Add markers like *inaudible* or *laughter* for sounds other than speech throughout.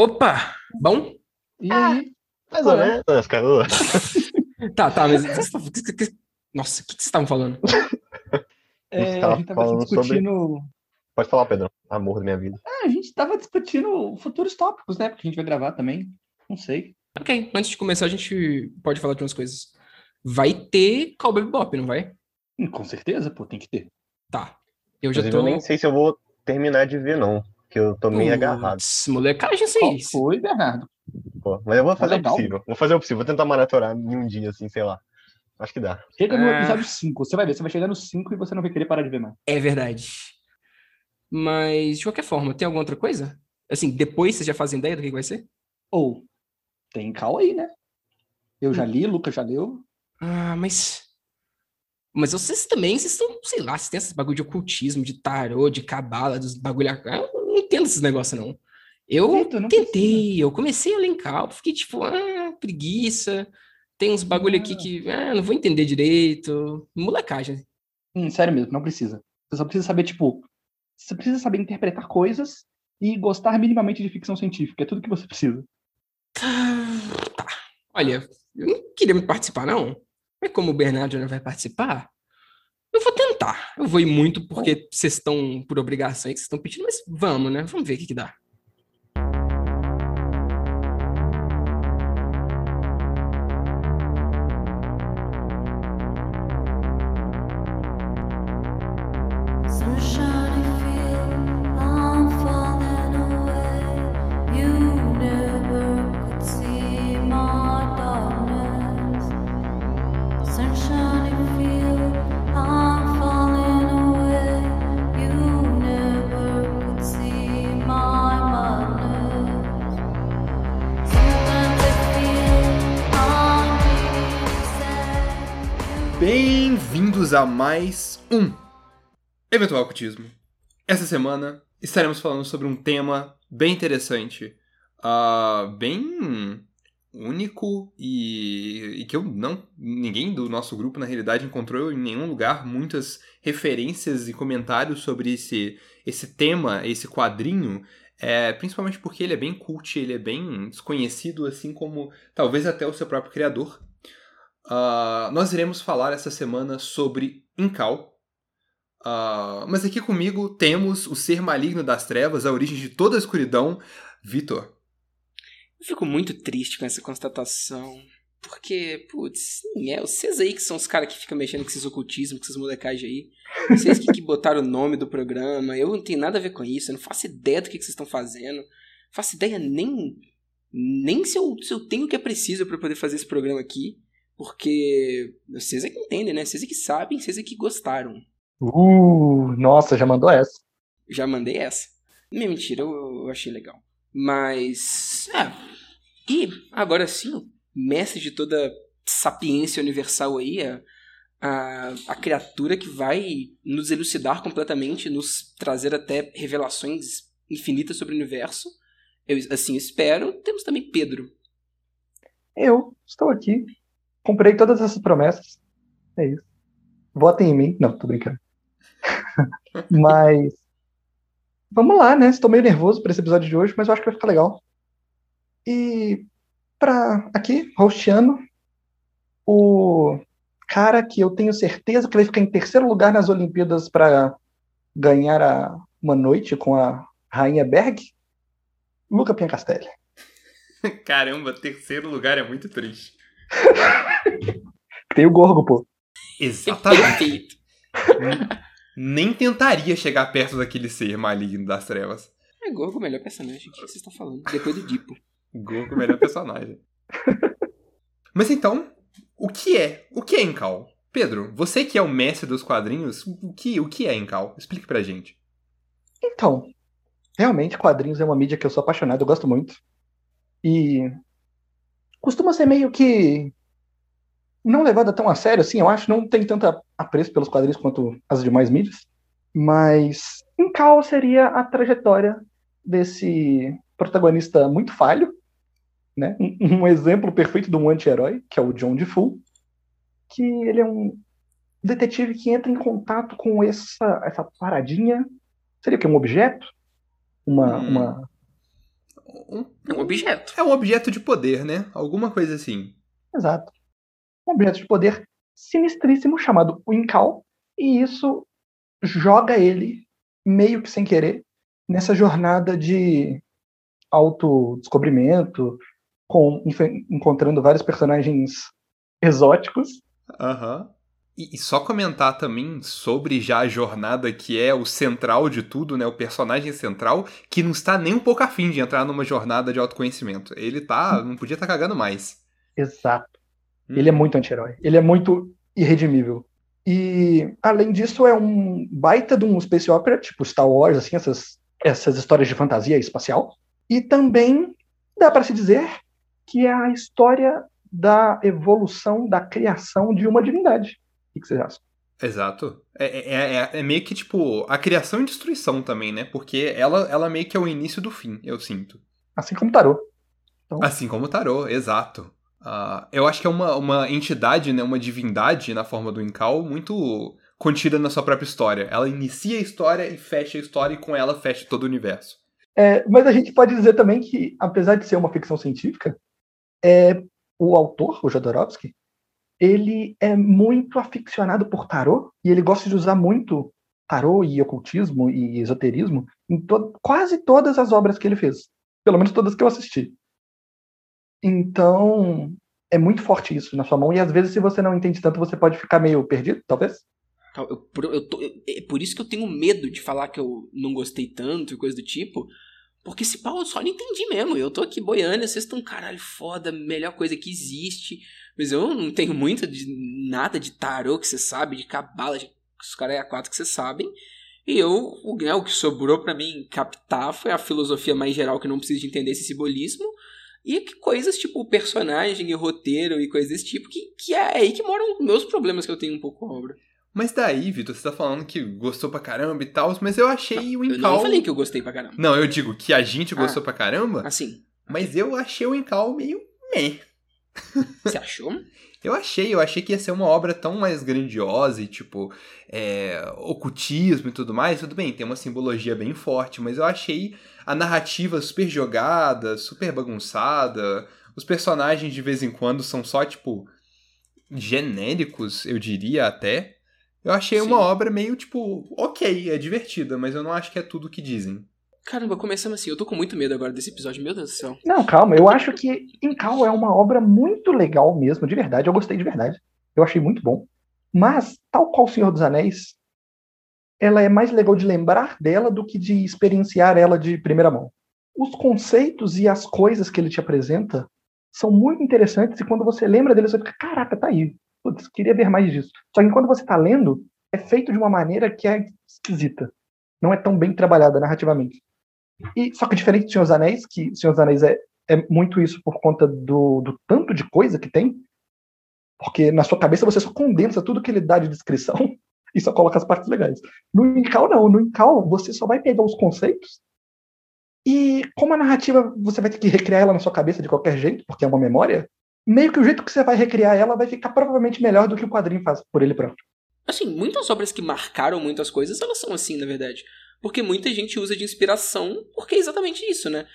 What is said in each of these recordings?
Opa! Bom? E aí? Mais ou menos, cara. *laughs* Tá, tá, mas. Nossa, o que, vocês estavam falando? *laughs* É, a gente tava falando discutindo. Pode falar, Pedro. Amor da minha vida. Ah, a gente tava discutindo futuros tópicos, né? Porque a gente vai gravar também. Não sei. Ok, antes de começar, a gente pode falar de umas coisas. Vai ter Cowboy Bebop, não vai? Hum, Com certeza, pô, tem que ter. Tá. Eu já Inclusive, tô. eu nem sei se eu vou terminar de ver, não. Porque eu tô meio agarrado. Molecagem, sim. foi, Bernardo? Pô. Mas eu vou fazer o legal. possível. Vou fazer o possível. Vou tentar maratonar em um dia, assim, sei lá. Acho que dá. Chega no Ah. episódio 5. Você vai ver, você vai chegar no 5 e você não vai querer parar de ver mais. É verdade. Mas, de qualquer forma, tem alguma outra coisa? Assim, depois vocês já fazem ideia do que que vai ser? Ou, tem cal aí, né? Eu já li, Lucas já leu. Ah, mas. Mas vocês também, vocês estão, sei lá, vocês têm esses bagulho de ocultismo, de tarô, de cabala, dos bagulho. Eu não entendo esses negócios, não. Eu não tentei, eu comecei a elencar, fiquei tipo, ah, preguiça. Tem uns bagulho aqui que, ah, não vou entender direito. Molecagem. Hum, sério mesmo, não precisa. Você só precisa saber, tipo, você precisa saber interpretar coisas e gostar minimamente de ficção científica. É tudo que você precisa. Tá. Olha, eu não queria participar, não. Mas como o Bernardo não vai participar, eu vou tentar. Eu vou ir muito porque vocês estão por obrigação aí que vocês estão pedindo, mas vamos, né? Vamos ver o que, que dá. Bem-vindos a mais um Eventual Ocultismo. Essa semana estaremos falando sobre um tema bem interessante, ah, bem único e, e que eu não ninguém do nosso grupo na realidade encontrou em nenhum lugar muitas referências e comentários sobre esse esse tema, esse quadrinho, é, principalmente porque ele é bem cult, ele é bem desconhecido, assim como talvez até o seu próprio criador. Ah, nós iremos falar essa semana sobre Incal. Ah, mas aqui comigo temos o ser maligno das trevas, a origem de toda a escuridão, Vitor. Eu fico muito triste com essa constatação. Porque, putz, nem é. Vocês aí que são os caras que ficam mexendo com esses ocultismos, com essas molecagens aí. Vocês que, que botaram o nome do programa. Eu não tenho nada a ver com isso. Eu não faço ideia do que, que vocês estão fazendo. Faço ideia nem. Nem se eu, se eu tenho o que é preciso para poder fazer esse programa aqui. Porque vocês é que entendem, né? Vocês é que sabem, vocês é que gostaram. Uh, nossa, já mandou essa. Já mandei essa. É mentira, eu, eu achei legal. Mas. É. E agora sim, o mestre de toda sapiência universal aí, a, a, a criatura que vai nos elucidar completamente, nos trazer até revelações infinitas sobre o universo. Eu assim espero. Temos também Pedro. Eu estou aqui. Comprei todas essas promessas. É isso. Votem em mim. Não, tô brincando. *laughs* mas. Vamos lá, né? Estou meio nervoso para esse episódio de hoje, mas eu acho que vai ficar legal. E. Pra aqui, hosteando, o cara que eu tenho certeza que vai ficar em terceiro lugar nas Olimpíadas para ganhar a, uma noite com a Rainha Berg, Luca Piancastelli. *laughs* Caramba, terceiro lugar é muito triste. *laughs* Tem o Gorgo, pô. Exatamente. Perfeito. Nem tentaria chegar perto daquele ser maligno das trevas. É Gorgo o melhor personagem. O que vocês estão falando? Depois do Dipo. Goku, melhor personagem. *laughs* Mas então, o que é? O que é Incal? Pedro, você que é o mestre dos quadrinhos, o que, o que é Incal? Explique pra gente. Então, realmente, quadrinhos é uma mídia que eu sou apaixonado, eu gosto muito. E costuma ser meio que não levada tão a sério assim, eu acho, não tem tanto apreço pelos quadrinhos quanto as demais mídias. Mas em Cal seria a trajetória desse protagonista muito falho, né? Um, um exemplo perfeito de um anti-herói, que é o John DeFoe, que ele é um detetive que entra em contato com essa, essa paradinha. Seria o quê? Um objeto? Uma, Hum. uma um, um objeto. é um objeto de poder, né? Alguma coisa assim. Exato. Um objeto de poder sinistríssimo chamado Winkal, e isso joga ele, meio que sem querer, nessa jornada de autodescobrimento, com, encontrando vários personagens exóticos. Aham. E, e só comentar também sobre já a jornada que é o central de tudo, né? O personagem central, que não está nem um pouco afim de entrar numa jornada de autoconhecimento. Ele tá. não podia estar cagando mais. Exato. Hum. Ele é muito anti-herói. Ele é muito irredimível. E, além disso, é um baita de um space opera, tipo Star Wars, assim, essas, essas histórias de fantasia espacial. E também dá para se dizer que é a história da evolução, da criação de uma divindade. O que vocês acham? Exato. É, é, é, é meio que, tipo, a criação e destruição também, né? Porque ela, ela meio que é o início do fim, eu sinto. Assim como Tarô. Assim como o tarô, exato. Ah, eu acho que é uma, uma entidade, né, uma divindade na forma do Incal muito contida na sua própria história. Ela inicia a história e fecha a história e com ela fecha todo o universo. É, mas a gente pode dizer também que, apesar de ser uma ficção científica, é, o autor, o Jodorowsky, ele é muito aficionado por tarô e ele gosta de usar muito tarô e ocultismo e esoterismo em to quase todas as obras que ele fez. Pelo menos todas que eu assisti. Então, é muito forte isso na sua mão e às vezes, se você não entende tanto, você pode ficar meio perdido, talvez. Eu, eu tô- eu- é por isso que eu tenho medo de falar que eu não gostei tanto e coisa do tipo. Porque esse pau eu só não entendi mesmo. Eu tô aqui boiando, vocês estão caralho foda, melhor coisa que existe. Mas eu não tenho muito de nada de tarô que você sabe, de cabala, de os caras é quatro que vocês sabem. E eu, o, né, o que sobrou pra mim captar foi a filosofia mais geral que não preciso de entender esse simbolismo. E que coisas tipo personagem e roteiro e coisas desse tipo, que, que é aí que moram meus problemas que eu tenho um pouco com a obra. Mas daí, Vitor, você tá falando que gostou pra caramba e tal, mas eu achei o Eu Incal. não falei que eu gostei pra caramba. Não, eu digo que a gente Ah. gostou pra caramba, Assim, mas eu achei o Incal meio meh. *laughs* você achou? Eu achei, eu achei que ia ser uma obra tão mais grandiosa e, tipo, é, ocultismo e tudo mais. Tudo bem, tem uma simbologia bem forte, mas eu achei a narrativa super jogada, super bagunçada. Os personagens de vez em quando são só, tipo, genéricos, eu diria até. Eu achei uma Sim. obra meio, tipo, ok, é divertida, mas eu não acho que é tudo o que dizem. Caramba, começamos assim. Eu tô com muito medo agora desse episódio, meu Deus do céu. Não, calma, eu acho que Incal é uma obra muito legal mesmo, de verdade. Eu gostei de verdade. Eu achei muito bom. Mas, tal qual O Senhor dos Anéis, ela é mais legal de lembrar dela do que de experienciar ela de primeira mão. Os conceitos e as coisas que ele te apresenta são muito interessantes e quando você lembra deles, você fica, caraca, tá aí. Putz, queria ver mais disso. Só que quando você tá lendo, é feito de uma maneira que é esquisita. Não é tão bem trabalhada narrativamente. E, só que diferente de Senhor dos Anéis, que Senhor dos Anéis é, é muito isso por conta do, do tanto de coisa que tem, porque na sua cabeça você só condensa tudo que ele dá de descrição *laughs* e só coloca as partes legais. No Incal, não. No Incal, você só vai pegar os conceitos e, como a narrativa você vai ter que recriar ela na sua cabeça de qualquer jeito, porque é uma memória, meio que o jeito que você vai recriar ela vai ficar provavelmente melhor do que o quadrinho faz por ele próprio. Assim, muitas obras que marcaram muitas coisas, elas são assim, na verdade. Porque muita gente usa de inspiração, porque é exatamente isso, né?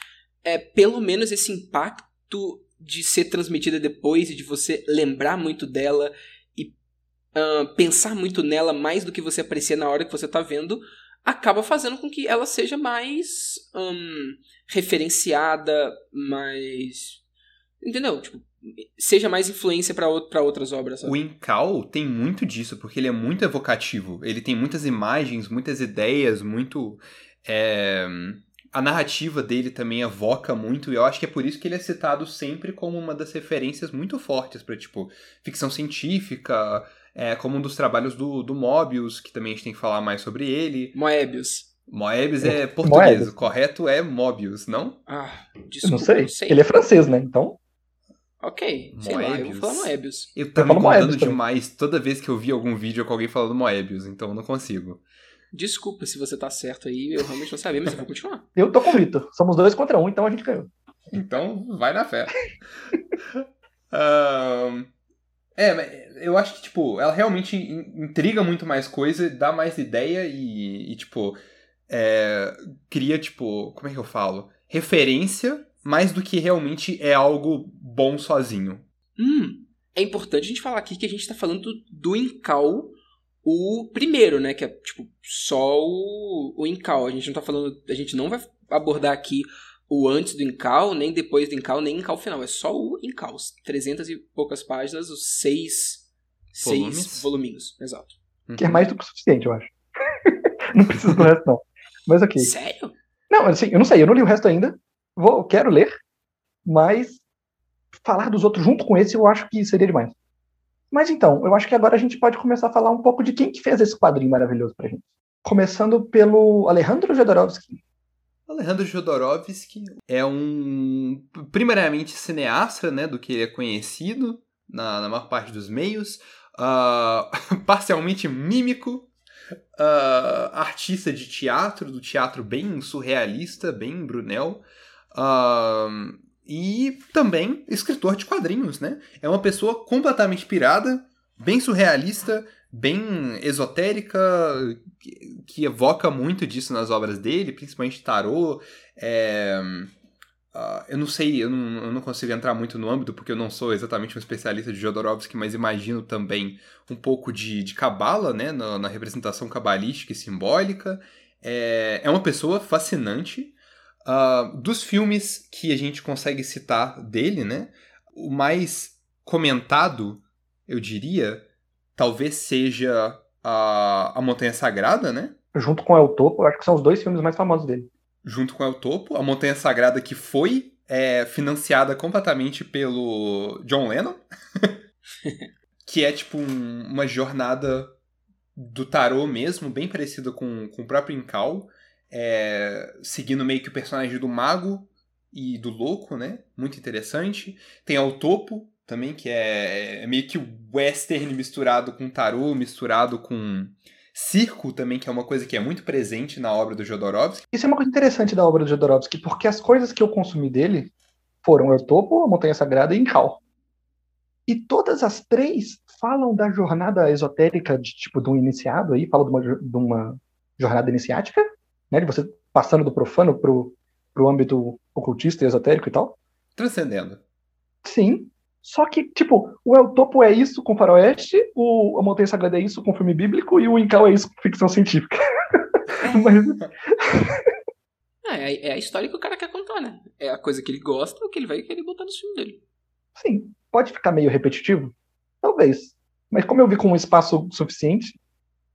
É pelo menos esse impacto de ser transmitida depois e de você lembrar muito dela ah, pensar muito nela mais do que você aprecia na hora que você tá vendo, acaba fazendo com que ela seja mais hum, referenciada, mais. Entendeu? Tipo, seja mais influência pra outras obras. sabe? O Incal tem muito disso, porque ele é muito evocativo. Ele tem muitas imagens, muitas ideias, muito. é, A narrativa dele também evoca muito, e eu acho que é por isso que ele é citado sempre como uma das referências muito fortes para tipo, ficção científica, é, como um dos trabalhos do, do Mobius, que também a gente tem que falar mais sobre ele. Moebius. Moebius é português, Moebius. o correto é Mobius, não? Ah, Eu desculpa. não sei. Ele é francês, né? Então, Ok, sei lá, eu vou Moebius. falar Moebius. Eu tô me falo Moebius incomodando também. demais toda vez que eu vi algum vídeo com alguém falando Moebius, então eu não consigo. Desculpa se você tá certo aí, eu realmente não sabia, mas eu vou continuar. *laughs* eu tô com o Vitor. Somos dois contra um, então a gente ganhou. Então, vai na fé. *laughs* Ahn, é, mas eu acho que, tipo, ela realmente in- intriga muito mais coisa, dá mais ideia e, e, tipo, é, cria, tipo, como é que eu falo? referência mais do que realmente é algo bom sozinho. Hum, é importante a gente falar aqui que a gente tá falando do, do Incal, o primeiro, né? Que é, tipo, só o, o Incal. A gente não tá falando. A gente não vai abordar aqui o antes do Incal, nem depois do Incal, nem Incal final. É só o Incal. Os 300 e poucas páginas, os seis, Volumes. seis voluminhos. Exato. Que é mais do que o suficiente, eu acho. *laughs* não precisa do resto, não. Mas ok. Sério? Não, assim, eu não sei, eu não li o resto ainda. Vou, quero ler, mas falar dos outros junto com esse eu acho que seria demais. Mas então, eu acho que agora a gente pode começar a falar um pouco de quem que fez esse quadrinho maravilhoso pra gente. Começando pelo Alejandro Jodorowsky. Alejandro Jodorowsky é um, primariamente, cineasta, né, do que ele é conhecido na, na maior parte dos meios, ah, *laughs* parcialmente mímico, ah, artista de teatro, do teatro bem surrealista, bem Brunel, ah, e também escritor de quadrinhos, né? É uma pessoa completamente pirada, bem surrealista, bem esotérica, que, evoca muito disso nas obras dele, principalmente tarô. É, ah, eu não sei, eu não, eu não consigo entrar muito no âmbito, porque eu não sou exatamente um especialista de Jodorowsky, mas imagino também um pouco de, de cabala, né, na, na representação cabalística e simbólica. É, é uma pessoa fascinante. Ah, dos filmes que a gente consegue citar dele, né, o mais comentado, eu diria, talvez seja a, a Montanha Sagrada, né? Junto com El Topo, eu acho que são os dois filmes mais famosos dele. junto com El Topo, a Montanha Sagrada que foi é, financiada completamente pelo John Lennon, *laughs* que é tipo um- uma jornada do tarô mesmo, bem parecida com, com o próprio Incal, é, seguindo meio que o personagem do mago e do louco, né? Muito interessante. Tem El Topo também, que é, é meio que o western misturado com tarô, misturado com circo também, que é uma coisa que é muito presente na obra do Jodorowsky. Isso é uma coisa interessante da obra do Jodorowsky, porque as coisas que eu consumi dele foram El Topo, a Montanha Sagrada e Incal. E todas as três falam da jornada esotérica de tipo de um iniciado aí, falam de uma, de uma jornada iniciática, né, de você passando do profano pro, pro âmbito ocultista e esotérico e tal. Transcendendo. Sim. Só que, tipo, o El Topo é isso com faroeste, o, a Montanha Sagrada é isso com filme bíblico e o Incal é isso com ficção científica. *laughs* Mas, É, *laughs* é- é a história que o cara quer contar, né? É a coisa que ele gosta, o que ele vai querer botar no filme dele. sim, pode ficar meio repetitivo? Talvez. Mas como eu vi com um espaço suficiente,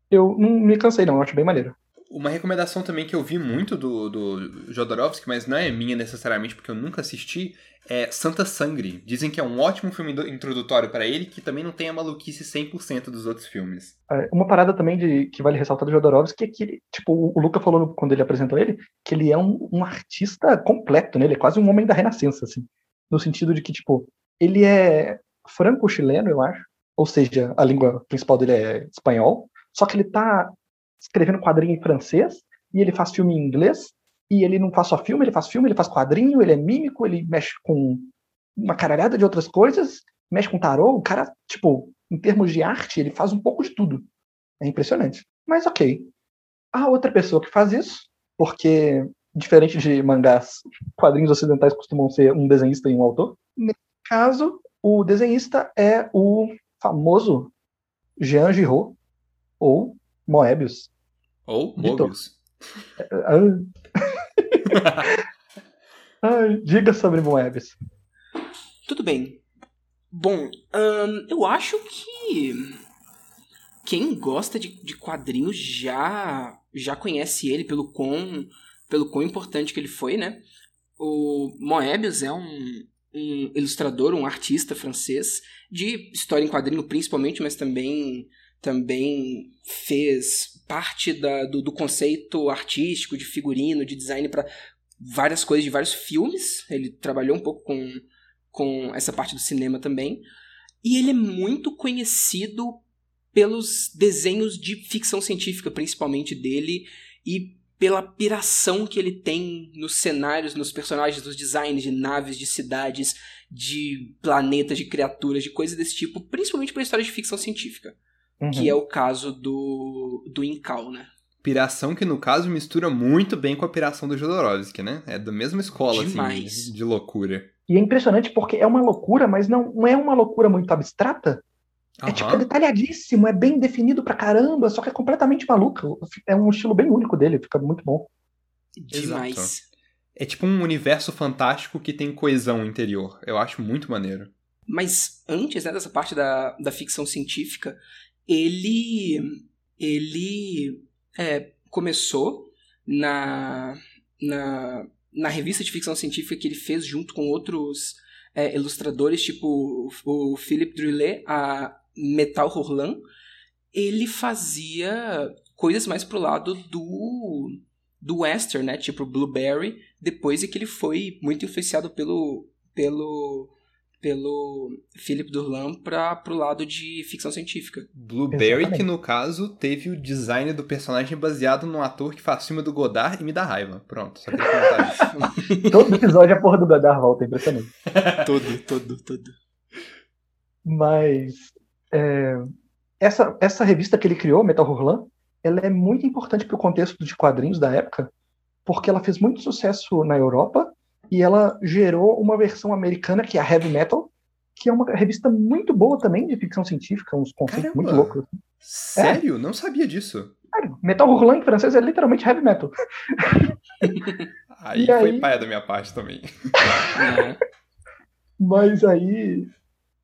eu não me cansei, não. Eu acho bem maneiro. Uma recomendação também que eu vi muito do, do Jodorowsky, mas não é minha necessariamente porque eu nunca assisti, é Santa Sangre. Dizem que é um ótimo filme introdutório pra ele, que também não tem a maluquice 100% dos outros filmes. É, Uma parada também de, que vale ressaltar do Jodorowsky é que, tipo, o- Luca falou quando ele apresentou ele, que ele é um, um artista completo, né? Ele é quase um homem da renascença, assim. No sentido de que, tipo, ele é franco-chileno, eu acho. Ou seja, a língua principal dele é espanhol. Só que ele tá escrevendo quadrinho em francês, e ele faz filme em inglês, e ele não faz só filme, ele faz filme, ele faz quadrinho, ele é mímico, ele mexe com uma caralhada de outras coisas, mexe com tarô, o cara, tipo, em termos de arte, ele faz um pouco de tudo. É impressionante. Mas ok. A outra pessoa que faz isso, porque diferente de mangás, quadrinhos ocidentais costumam ser um desenhista e um autor. Nesse caso, o desenhista é o famoso Jean Giraud, ou Moebius. Ou. Ah. *laughs* Ai, diga sobre Moebius. Tudo bem. Bom, eu acho que quem gosta de, de quadrinhos já já conhece ele pelo quão, pelo quão importante que ele foi, né? O Moebius é um, um ilustrador, um artista francês de história em quadrinho principalmente, mas também também fez parte da, do, do conceito artístico, de figurino, de design para várias coisas de vários filmes. Ele trabalhou um pouco com com essa parte do cinema também. E ele é muito conhecido pelos desenhos de ficção científica, principalmente dele, e pela piração que ele tem nos cenários, nos personagens, nos designs de naves, de cidades, de planetas, de criaturas, de coisas desse tipo, principalmente para histórias de ficção científica, Uhum. que é o caso do, do Incal, né? Piração que, no caso, mistura muito bem com a piração do Jodorowsky, né? É da mesma escola, Demais. assim, de loucura. E é impressionante porque é uma loucura, mas não, não é uma loucura muito abstrata. É tipo, é detalhadíssimo, é bem definido pra caramba, só que é completamente maluco. É um estilo bem único dele, fica muito bom. Demais. É tipo um universo fantástico que tem coesão interior. Eu acho muito maneiro. Mas antes né, dessa parte da, da ficção científica, ele ele é, começou na, na, na revista de ficção científica que ele fez junto com outros é, ilustradores, tipo o Philip Droulet, a Metal Hurlan. Ele fazia coisas mais pro lado do do western, né? Tipo Blueberry, depois é que ele foi muito influenciado pelo pelo pelo Philip Durlan para pro lado de ficção científica. Blueberry, Exatamente. que no caso teve o design do personagem baseado num ator que faz filme do Godard e me dá raiva. Pronto, só queria isso. *laughs* Todo episódio a porra do Godard volta, é impressionante. *laughs* todo, todo, todo. Mas é, essa, essa revista que ele criou, Metal Hurlan, ela é muito importante para o contexto de quadrinhos da época, porque ela fez muito sucesso na Europa e ela gerou uma versão americana que é a Heavy Metal, que é uma revista muito boa também de ficção científica, uns conceitos Caramba. muito loucos. Sério? Não sabia disso. Sério, Metal Hurlan em francês é literalmente Heavy Metal. Aí *laughs* E foi aí? paia da minha parte também. É. *laughs* Mas aí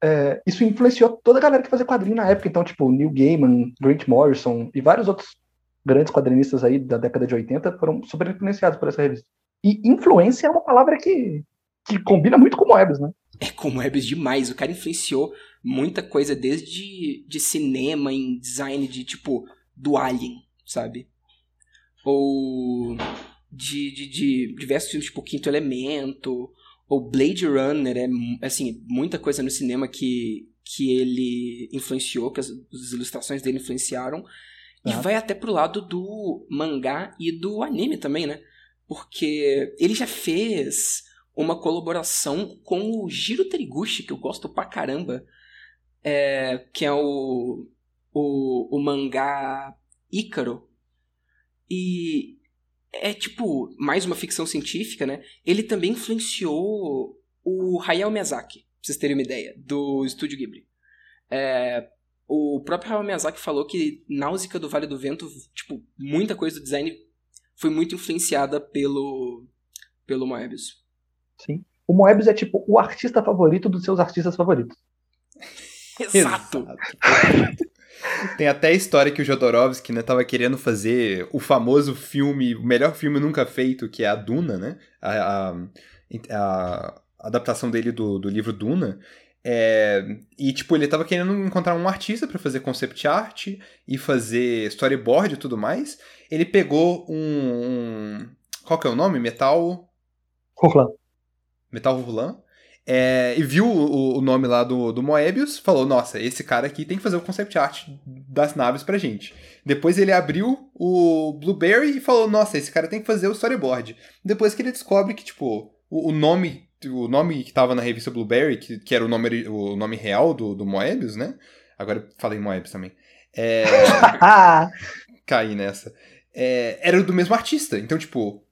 é, isso influenciou toda a galera que fazia quadrinho na época. Então, tipo, Neil Gaiman, Grant Morrison e vários outros grandes quadrinistas aí da década de 80 foram super influenciados por essa revista. E influência é uma palavra que, que combina muito com Moebius, né? É como Moebius demais. O cara influenciou muita coisa, desde de cinema, em design de tipo do Alien, sabe? Ou de, de, de diversos filmes, tipo Quinto Elemento, ou Blade Runner, é assim, muita coisa no cinema que, que ele influenciou, que as, as ilustrações dele influenciaram. E Tá. vai até pro lado do mangá e do anime também, né? Porque ele já fez uma colaboração com o Jiro Teriguchi, que eu gosto pra caramba, é, que é o, o, o mangá Ícaro. E é tipo, mais uma ficção científica, né? Ele também influenciou o Hayao Miyazaki, pra vocês terem uma ideia, do Estúdio Ghibli. É, o próprio Hayao Miyazaki falou que Náusea do Vale do Vento, tipo, muita coisa do design foi muito influenciada pelo, pelo Moebius. Sim. O Moebius é tipo o artista favorito dos seus artistas favoritos. *laughs* Exato! Tem até a história que o Jodorowsky, né, tava querendo fazer o famoso filme, o melhor filme nunca feito, que é a Duna, né? A, a- a adaptação dele do, do livro Duna. É, e, tipo, ele tava querendo encontrar um artista pra fazer concept art e fazer storyboard e tudo mais. Ele pegou um. um- qual que é o nome? Metal. Hurlan. Metal Hurlan. É, e viu o, o nome lá do, do Moebius, falou: Nossa, esse cara aqui tem que fazer o concept art das naves pra gente. Depois ele abriu o Blueberry e falou: Nossa, esse cara tem que fazer o storyboard. Depois que ele descobre que, tipo, o, o nome. O nome que tava na revista Blueberry, que, que era o nome, o nome real do, do Moebius, né? Agora falei Moebius também. É, *laughs* caí nessa. É, era do mesmo artista. Então, tipo,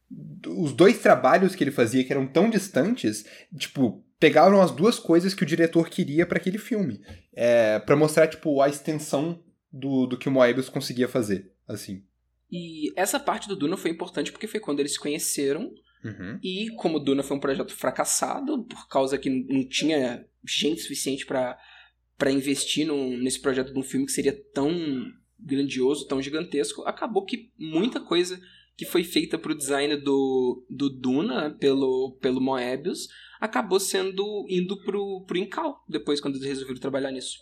os dois trabalhos que ele fazia que eram tão distantes, tipo, pegaram as duas coisas que o diretor queria para aquele filme. É, para mostrar, tipo, a extensão do, do que o Moebius conseguia fazer, assim. E essa parte do Duna foi importante porque foi quando eles se conheceram. Uhum. E como Duna foi um projeto fracassado, por causa que não tinha gente suficiente para investir num- nesse projeto de um filme que seria tão grandioso, tão gigantesco, acabou que muita coisa que foi feita pro design do, do Duna pelo, pelo Moebius acabou sendo indo pro, pro Incal depois quando eles resolveram trabalhar nisso.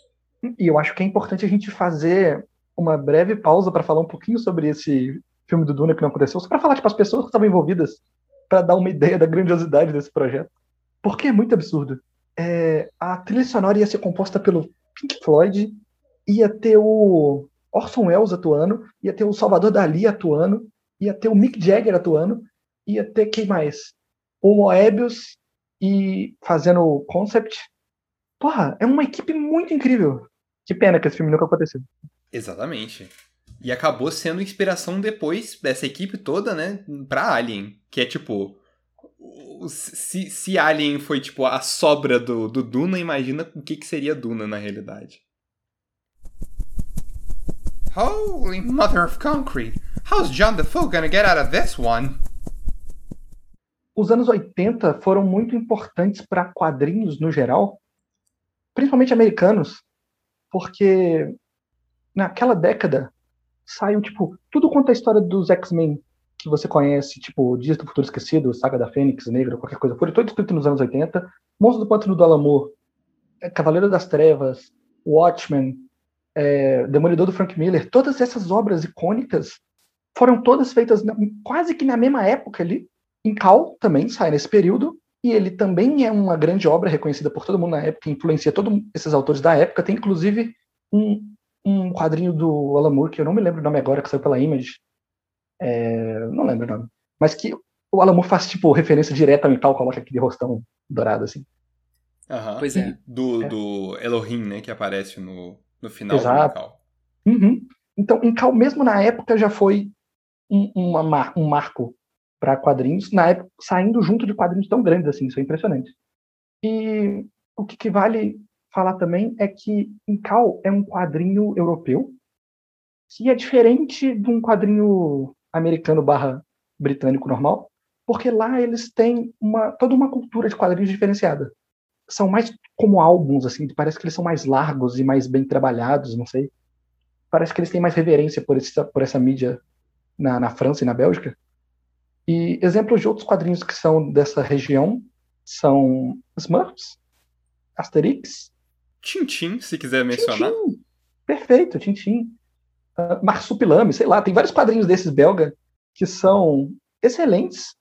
e eu acho que é importante a gente fazer uma breve pausa para falar um pouquinho sobre esse filme do Duna que não aconteceu, só para falar tipo as pessoas que estavam envolvidas, para dar uma ideia da grandiosidade desse projeto. Porque é muito absurdo. É, a trilha sonora ia ser composta pelo Pink Floyd, ia ter o Orson Welles atuando, ia ter o Salvador Dali atuando, ia ter o Mick Jagger atuando, ia ter quem mais? O Moebius e fazendo o concept. Porra, é uma equipe muito incrível. Que pena que esse filme nunca aconteceu. Exatamente. E acabou sendo inspiração depois dessa equipe toda, né, pra Alien. Que é tipo. Se, se Alien foi tipo a sobra do, do Duna, imagina o que, que seria Duna na realidade. Holy mother of concrete! How's John Defoe gonna get out of this one? Os anos 80 foram muito importantes para quadrinhos no geral, principalmente americanos, porque naquela década saiu, tipo, tudo quanto é a história dos X-Men que você conhece, tipo, Dias do Futuro Esquecido, Saga da Fênix Negra, qualquer coisa, foi todo escrito nos anos 80. Monstro do Pântano do Alamor, é, Cavaleiro das Trevas, Watchmen, é, Demolidor do Frank Miller, todas essas obras icônicas foram todas feitas na- quase que na mesma época ali. Em Cal também sai nesse período, e ele também é uma grande obra reconhecida por todo mundo na época, influencia todos esses autores da época. Tem inclusive um, um quadrinho do Alan Moore, que eu não me lembro o nome agora, que saiu pela Image. É, não lembro o nome. Mas que o Alan Moore faz, tipo, referência direta ao Cal, coloca aquele rostão dourado, assim. Aham. Pois é. Do, É. do Elohim, né, que aparece no, no final Exato. do local. Uhum. Então, em Cal, mesmo na época, já foi um, uma um marco para quadrinhos, na época, saindo junto de quadrinhos tão grandes assim, isso é impressionante. E o que, que vale falar também é que em Cal é um quadrinho europeu, que é diferente de um quadrinho americano barra britânico normal, porque lá eles têm uma, toda uma cultura de quadrinhos diferenciada. São mais como álbuns, assim, parece que eles são mais largos e mais bem trabalhados, não sei parece que eles têm mais reverência por, esse, por essa mídia na, na França e na Bélgica. E exemplos de outros quadrinhos que são dessa região são Smurfs, Asterix, Tintin, se quiser mencionar. Tintin, perfeito, Tintin, uh, Marsupilame, sei lá, tem vários quadrinhos desses belga que são excelentes,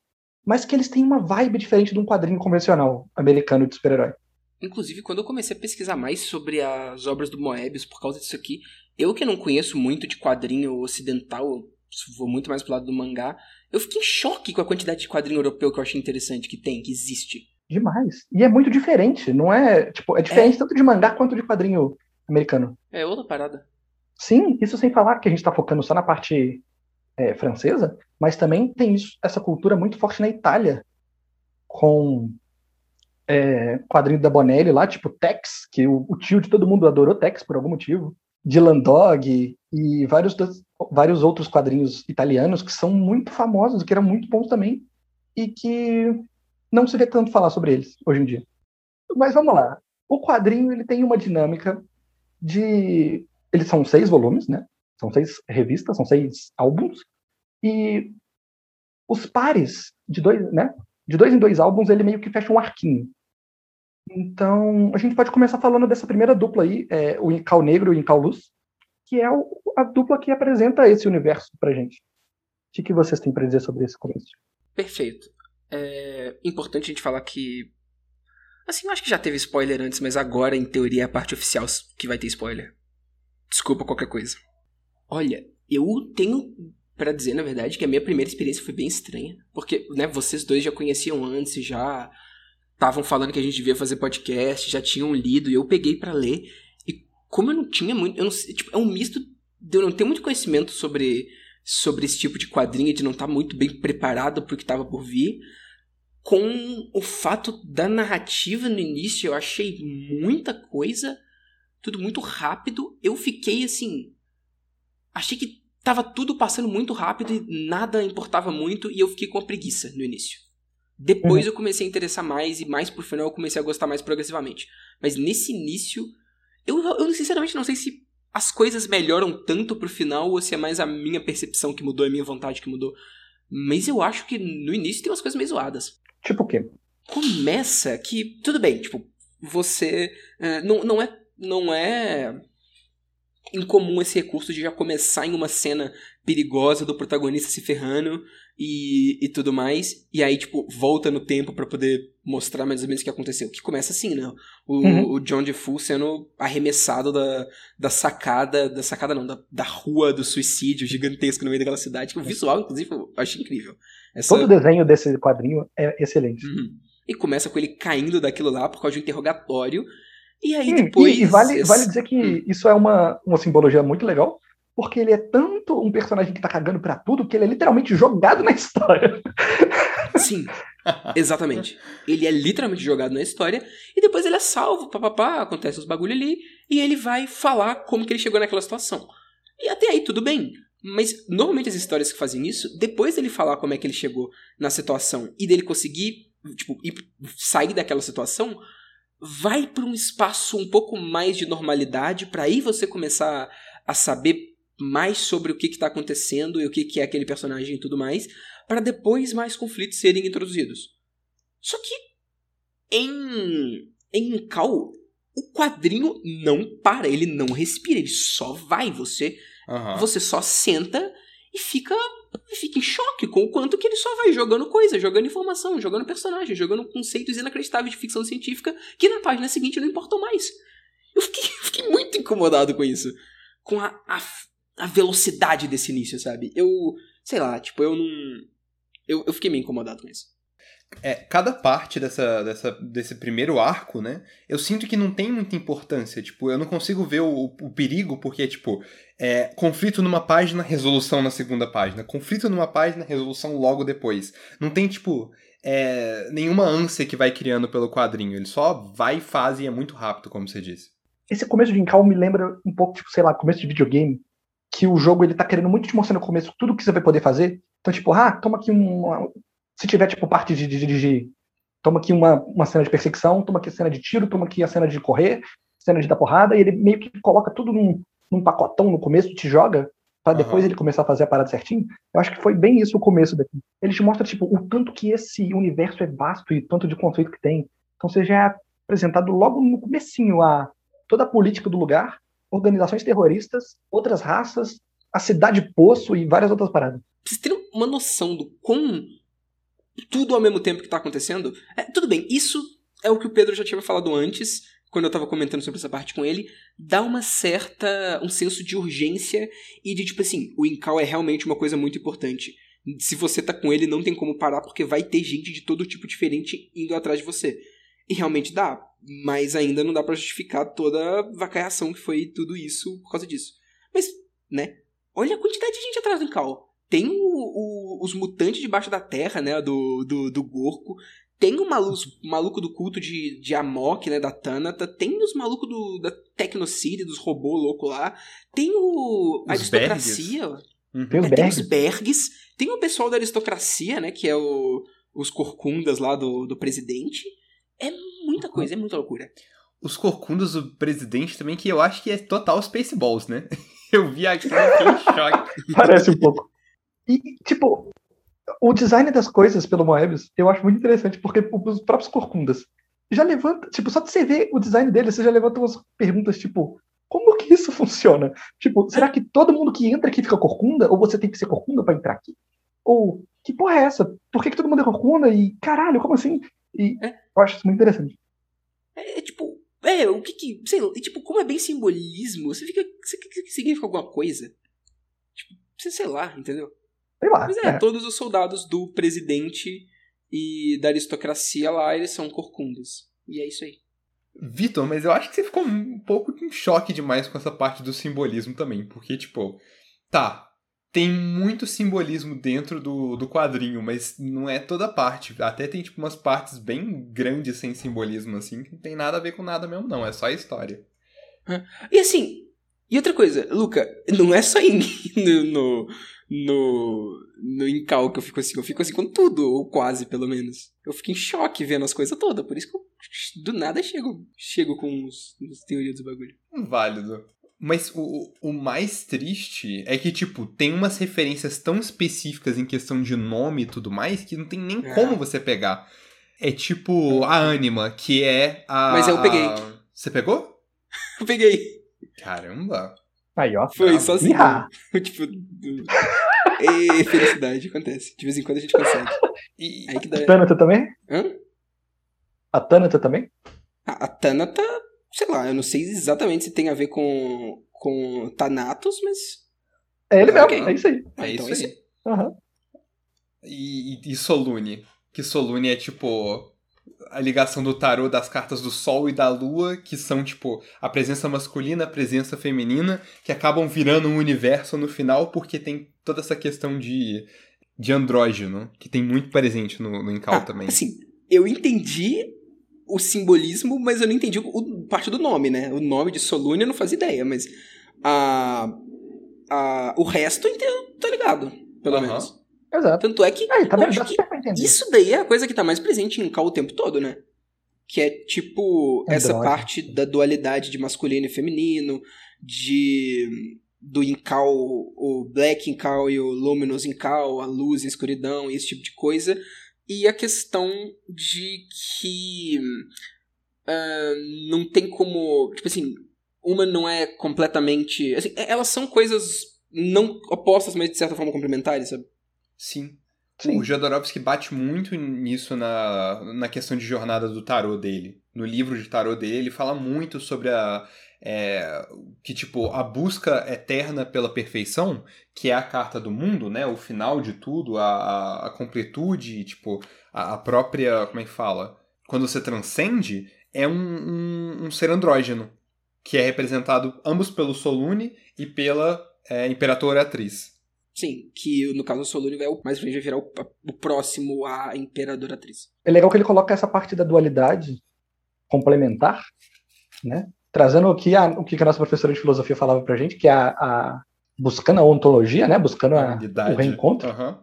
mas que eles têm uma vibe diferente de um quadrinho convencional americano de super-herói. Inclusive, quando eu comecei a pesquisar mais sobre as obras do Moebius por causa disso aqui, eu que não conheço muito de quadrinho ocidental, vou muito mais pro lado do mangá, eu fiquei em choque com a quantidade de quadrinho europeu que eu achei interessante que tem, que existe. Demais. E é muito diferente, não é? Tipo, é diferente tanto de mangá quanto de quadrinho americano. É outra parada. Sim, isso sem falar que a gente está focando só na parte é, francesa, mas também tem isso, essa cultura muito forte na Itália, com é, quadrinho da Bonelli lá, tipo Tex, que o, o tio de todo mundo adorou Tex por algum motivo, Dylan Dog e vários, das- vários outros quadrinhos italianos que são muito famosos, que eram muito bons também, e que não se vê tanto falar sobre eles hoje em dia. Mas vamos lá. O quadrinho ele tem uma dinâmica de eles são seis volumes, né? São seis revistas, são seis álbuns. E os pares de dois, né? De dois em dois álbuns, ele meio que fecha um arquinho. Então, a gente pode começar falando dessa primeira dupla aí, é, o Incal Negro e o Incal Luz, que é o- a dupla que apresenta esse universo pra gente. O que, vocês têm pra dizer sobre esse começo? Perfeito. É importante a gente falar que. Assim, eu acho que já teve spoiler antes, mas agora, em teoria, é a parte oficial que vai ter spoiler. Desculpa qualquer coisa. Olha, eu tenho pra dizer, na verdade, que a minha primeira experiência foi bem estranha. Porque, né, vocês dois já conheciam antes, já estavam falando que a gente devia fazer podcast, já tinham lido, e eu peguei pra ler. E como eu não tinha muito. Eu não tipo, é um misto de eu não ter muito conhecimento sobre, sobre esse tipo de quadrinho, de não estar muito bem preparado pro que estava por vir. Com o fato da narrativa no início, eu achei muita coisa, tudo muito rápido. Eu fiquei assim. Achei que tava tudo passando muito rápido e nada importava muito, e eu fiquei com a preguiça no início. Depois eu comecei a interessar mais, e mais pro final eu comecei a gostar mais progressivamente. Mas nesse início, eu, eu sinceramente não sei se as coisas melhoram tanto pro final ou se é mais a minha percepção que mudou, a minha vontade que mudou. Mas eu acho que no início tem umas coisas meio zoadas Tipo o quê? começa que tudo bem, tipo, você é, não, não é não é incomum esse recurso de já começar em uma cena perigosa do protagonista se ferrando e, e tudo mais, e aí, tipo, volta no tempo pra poder mostrar mais ou menos o que aconteceu. Que começa assim, né? O, Uhum. o John DeFu sendo arremessado da, da sacada, da sacada não, da, da rua do suicídio gigantesco no meio daquela cidade, que o visual, inclusive, eu achei incrível. Essa, Todo o desenho desse quadrinho é excelente. Uhum. E começa com ele caindo daquilo lá por causa de um interrogatório. E aí Sim, depois. e, e vale, vale dizer que Hum. isso é uma, uma simbologia muito legal, porque ele é tanto um personagem que tá cagando pra tudo que ele é literalmente jogado na história. Sim, *laughs* exatamente. Ele é literalmente jogado na história e depois ele é salvo, papapá, acontece os bagulho ali e ele vai falar como que ele chegou naquela situação. E até aí tudo bem. Mas normalmente as histórias que fazem isso, depois dele falar como é que ele chegou na situação e dele conseguir, tipo, ir, sair daquela situação, vai para um espaço um pouco mais de normalidade para aí você começar a saber mais sobre o que está acontecendo e o que, que é aquele personagem e tudo mais, para depois mais conflitos serem introduzidos. Só que em em Cal, o quadrinho não para, ele não respira, ele só vai, você Aham. você só senta e fica fica em choque com o quanto que ele só vai jogando coisa, jogando informação, jogando personagem, jogando conceitos inacreditáveis de ficção científica que na página seguinte não importam mais. Eu fiquei, *laughs* fiquei muito incomodado com isso. Com a, a, a velocidade desse início, sabe? Eu, sei lá, tipo, eu não. Eu, eu fiquei meio incomodado com isso. É, cada parte dessa, dessa, desse primeiro arco, né? Eu sinto que não tem muita importância. Tipo, eu não consigo ver o, o perigo, porque, tipo, é, conflito numa página, resolução na segunda página. Conflito numa página, resolução logo depois. Não tem, tipo, é, nenhuma ânsia que vai criando pelo quadrinho. Ele só vai e faz e é muito rápido, como você disse. Esse começo de Incal me lembra um pouco, tipo, sei lá, começo de videogame, que o jogo ele tá querendo muito te mostrar no começo tudo que você vai poder fazer. Então, tipo, ah, toma aqui uma. Se tiver, tipo, parte de de dirigir, toma aqui uma, uma cena de perseguição, toma aqui a cena de tiro, toma aqui a cena de correr, cena de dar porrada, e ele meio que coloca tudo num, num pacotão no começo, te joga, pra depois Aham. ele começar a fazer a parada certinho. Eu acho que foi bem isso o começo daqui. Ele te mostra, tipo, o tanto que esse universo é vasto e o tanto de conceito que tem. Então você já é apresentado logo no comecinho a toda a política do lugar, organizações terroristas, outras raças, a cidade poço e várias outras paradas. Pra vocês terem uma noção do quão tudo ao mesmo tempo que tá acontecendo. É, tudo bem, isso é o que o Pedro já tinha falado antes, quando eu tava comentando sobre essa parte com ele. Dá uma certa. um senso de urgência e de tipo assim, o Incal é realmente uma coisa muito importante. Se você tá com ele, não tem como parar, porque vai ter gente de todo tipo diferente indo atrás de você. E realmente dá, mas ainda não dá pra justificar toda a vacaiação que foi tudo isso por causa disso. Mas, né? Olha a quantidade de gente atrás do Incal. Tem o- o- os mutantes debaixo da terra, né? Do, do, do Gorko. Tem o maluco, maluco do culto de, de Amok, né? Da Tanata. Tem os malucos do, da Tecnocity, dos robôs loucos lá. Tem o. A Os aristocracia. Uhum. Tem os É, tem os Bergs. Tem o pessoal da aristocracia, né? Que é o, os corcundas lá do, do presidente. É muita coisa, é muita loucura. Os corcundos do presidente também, que eu acho que é total Spaceballs, né? *laughs* Eu vi aquilo em choque. Parece um pouco. E, tipo, o design das coisas pelo Moebius, eu acho muito interessante, porque os próprios corcundas já levanta, tipo, só de você ver o design deles, você já levanta umas perguntas, tipo, como que isso *laughs* funciona? Tipo, será que todo mundo que entra aqui fica corcunda? Ou você tem que ser corcunda pra entrar aqui? Ou, que porra é essa? Por que, que todo mundo é corcunda? E, caralho, como assim? E É. eu acho isso muito interessante. É, é tipo. É, o que que. Sei lá, e, tipo, como é bem simbolismo, você fica. Você, significa alguma coisa? Tipo, você sei lá, entendeu? Sei lá. É, é. todos os soldados do presidente e da aristocracia lá, eles são corcundas. E é isso aí. Vitor, mas eu acho que você ficou um pouco em choque demais com essa parte do simbolismo também. Porque, tipo, tá, tem muito simbolismo dentro do, do quadrinho, mas não é toda parte. Até tem, tipo, umas partes bem grandes sem simbolismo, assim, que não tem nada a ver com nada mesmo, não. É só a história. E assim, e outra coisa, Luca, não é só em, *laughs* no, no, no, no Incal que eu fico assim, eu fico assim com tudo, ou quase pelo menos. Eu fico em choque vendo as coisas todas, por isso que eu do nada chego, chego com os, os teorias do bagulho. Válido. Mas o, o mais triste é que, tipo, tem umas referências tão específicas em questão de nome e tudo mais que não tem nem É. como você pegar. É tipo a Anima, que é a. Mas eu peguei. a- Você pegou? *laughs* Eu peguei. Caramba. Aí, ó. Foi Bravo. só assim. Ih, *laughs* tipo. do- E felicidade, acontece. De vez em quando a gente consegue. E, Aí que dá. A Tanata também? Hã? A Tanata também? A, a Tanata, sei lá, eu não sei exatamente se tem a ver com, com Thanatos, mas. É ele mesmo, Ok. é isso aí. É então isso aí. Aham. e, e- e Solune. Que Solune é tipo. A ligação do tarô das cartas do Sol e da Lua, que são, tipo, a presença masculina, a presença feminina, que acabam virando um universo no final, porque tem toda essa questão de, de andrógeno, que tem muito presente no, no Incal Ah, também. Assim, eu entendi o simbolismo, mas eu não entendi o, o- parte do nome, né? O nome de Solune eu não fazia ideia, mas a, a, o resto eu entendo, tô ligado, pelo menos. Exato. Tanto é que Aí, tá Dá que entender. isso daí é a coisa que tá mais presente em Cal o tempo todo, né? Que é tipo essa Andrógeno. parte da dualidade de masculino e feminino, de do Incal, o Black Incal e o Luminous Incal, a luz e a escuridão, esse tipo de coisa. E a questão de que ah, não tem como. Tipo assim, uma não é completamente. assim, elas são coisas não opostas, mas de certa forma complementares, sabe? Sim. Sim. O Jodorowsky bate muito nisso na, na questão de jornada do tarô dele. No livro de tarô dele, ele fala muito sobre a. é, que, tipo, a busca eterna pela perfeição, que é a carta do mundo, né? O final de tudo, a, a, completude, tipo, a, a própria. Como é que fala? Quando você transcende, é um, um, um ser andrógeno, que é representado ambos pelo Solune e pela é, Imperatora Atriz. Sim, que no caso o Solune vai, mais pra frente vai virar o, o próximo à Imperadora Atriz. É legal que ele coloca essa parte da dualidade complementar, né? Trazendo o que a, o que a nossa professora de filosofia falava pra gente, que é a, a buscando a ontologia, né? Buscando a- unidade. o reencontro, Aham.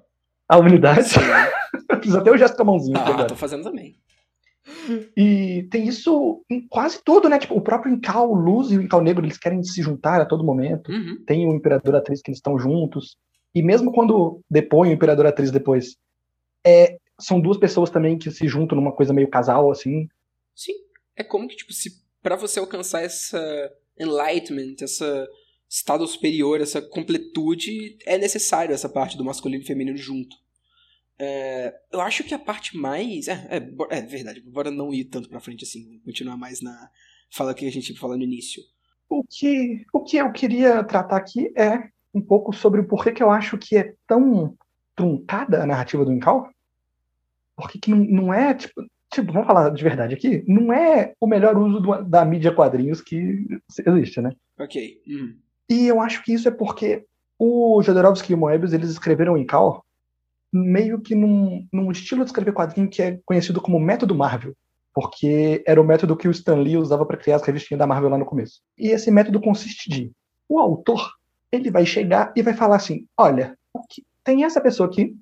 a unidade. *laughs* Fiz até o gesto com a mãozinha Ah, agora. tô fazendo também. E tem isso em quase tudo, né? Tipo, o próprio Incal Luz e o Incal Negro, eles querem se juntar a todo momento. Uhum. Tem o Imperador Atriz que eles estão juntos. E mesmo quando depõe o Imperador Atriz depois, é, são duas pessoas também que se juntam numa coisa meio casal, assim. Sim. É como que, tipo, se para você alcançar essa enlightenment, essa estado superior, essa completude, é necessário essa parte do masculino e feminino junto. É, eu acho que a parte mais. É, é, é verdade, bora não ir tanto pra frente assim, continuar mais na fala que a gente falou no início. O que, o que eu queria tratar aqui é um pouco sobre o porquê que eu acho que é tão truncada a narrativa do Incal. Porque que não, não é, tipo, tipo, vamos falar de verdade aqui, não é o melhor uso do- da mídia quadrinhos que existe, né? Ok. Uhum. E eu acho que isso é porque o Jodorowsky e o Moebius, eles escreveram em Cal meio que num, num estilo de escrever quadrinho que é conhecido como método Marvel, porque era o método que o Stan Lee usava para criar as revistinhas da Marvel lá no começo. E esse método consiste de o autor, ele vai chegar e vai falar assim, olha, tem essa pessoa aqui,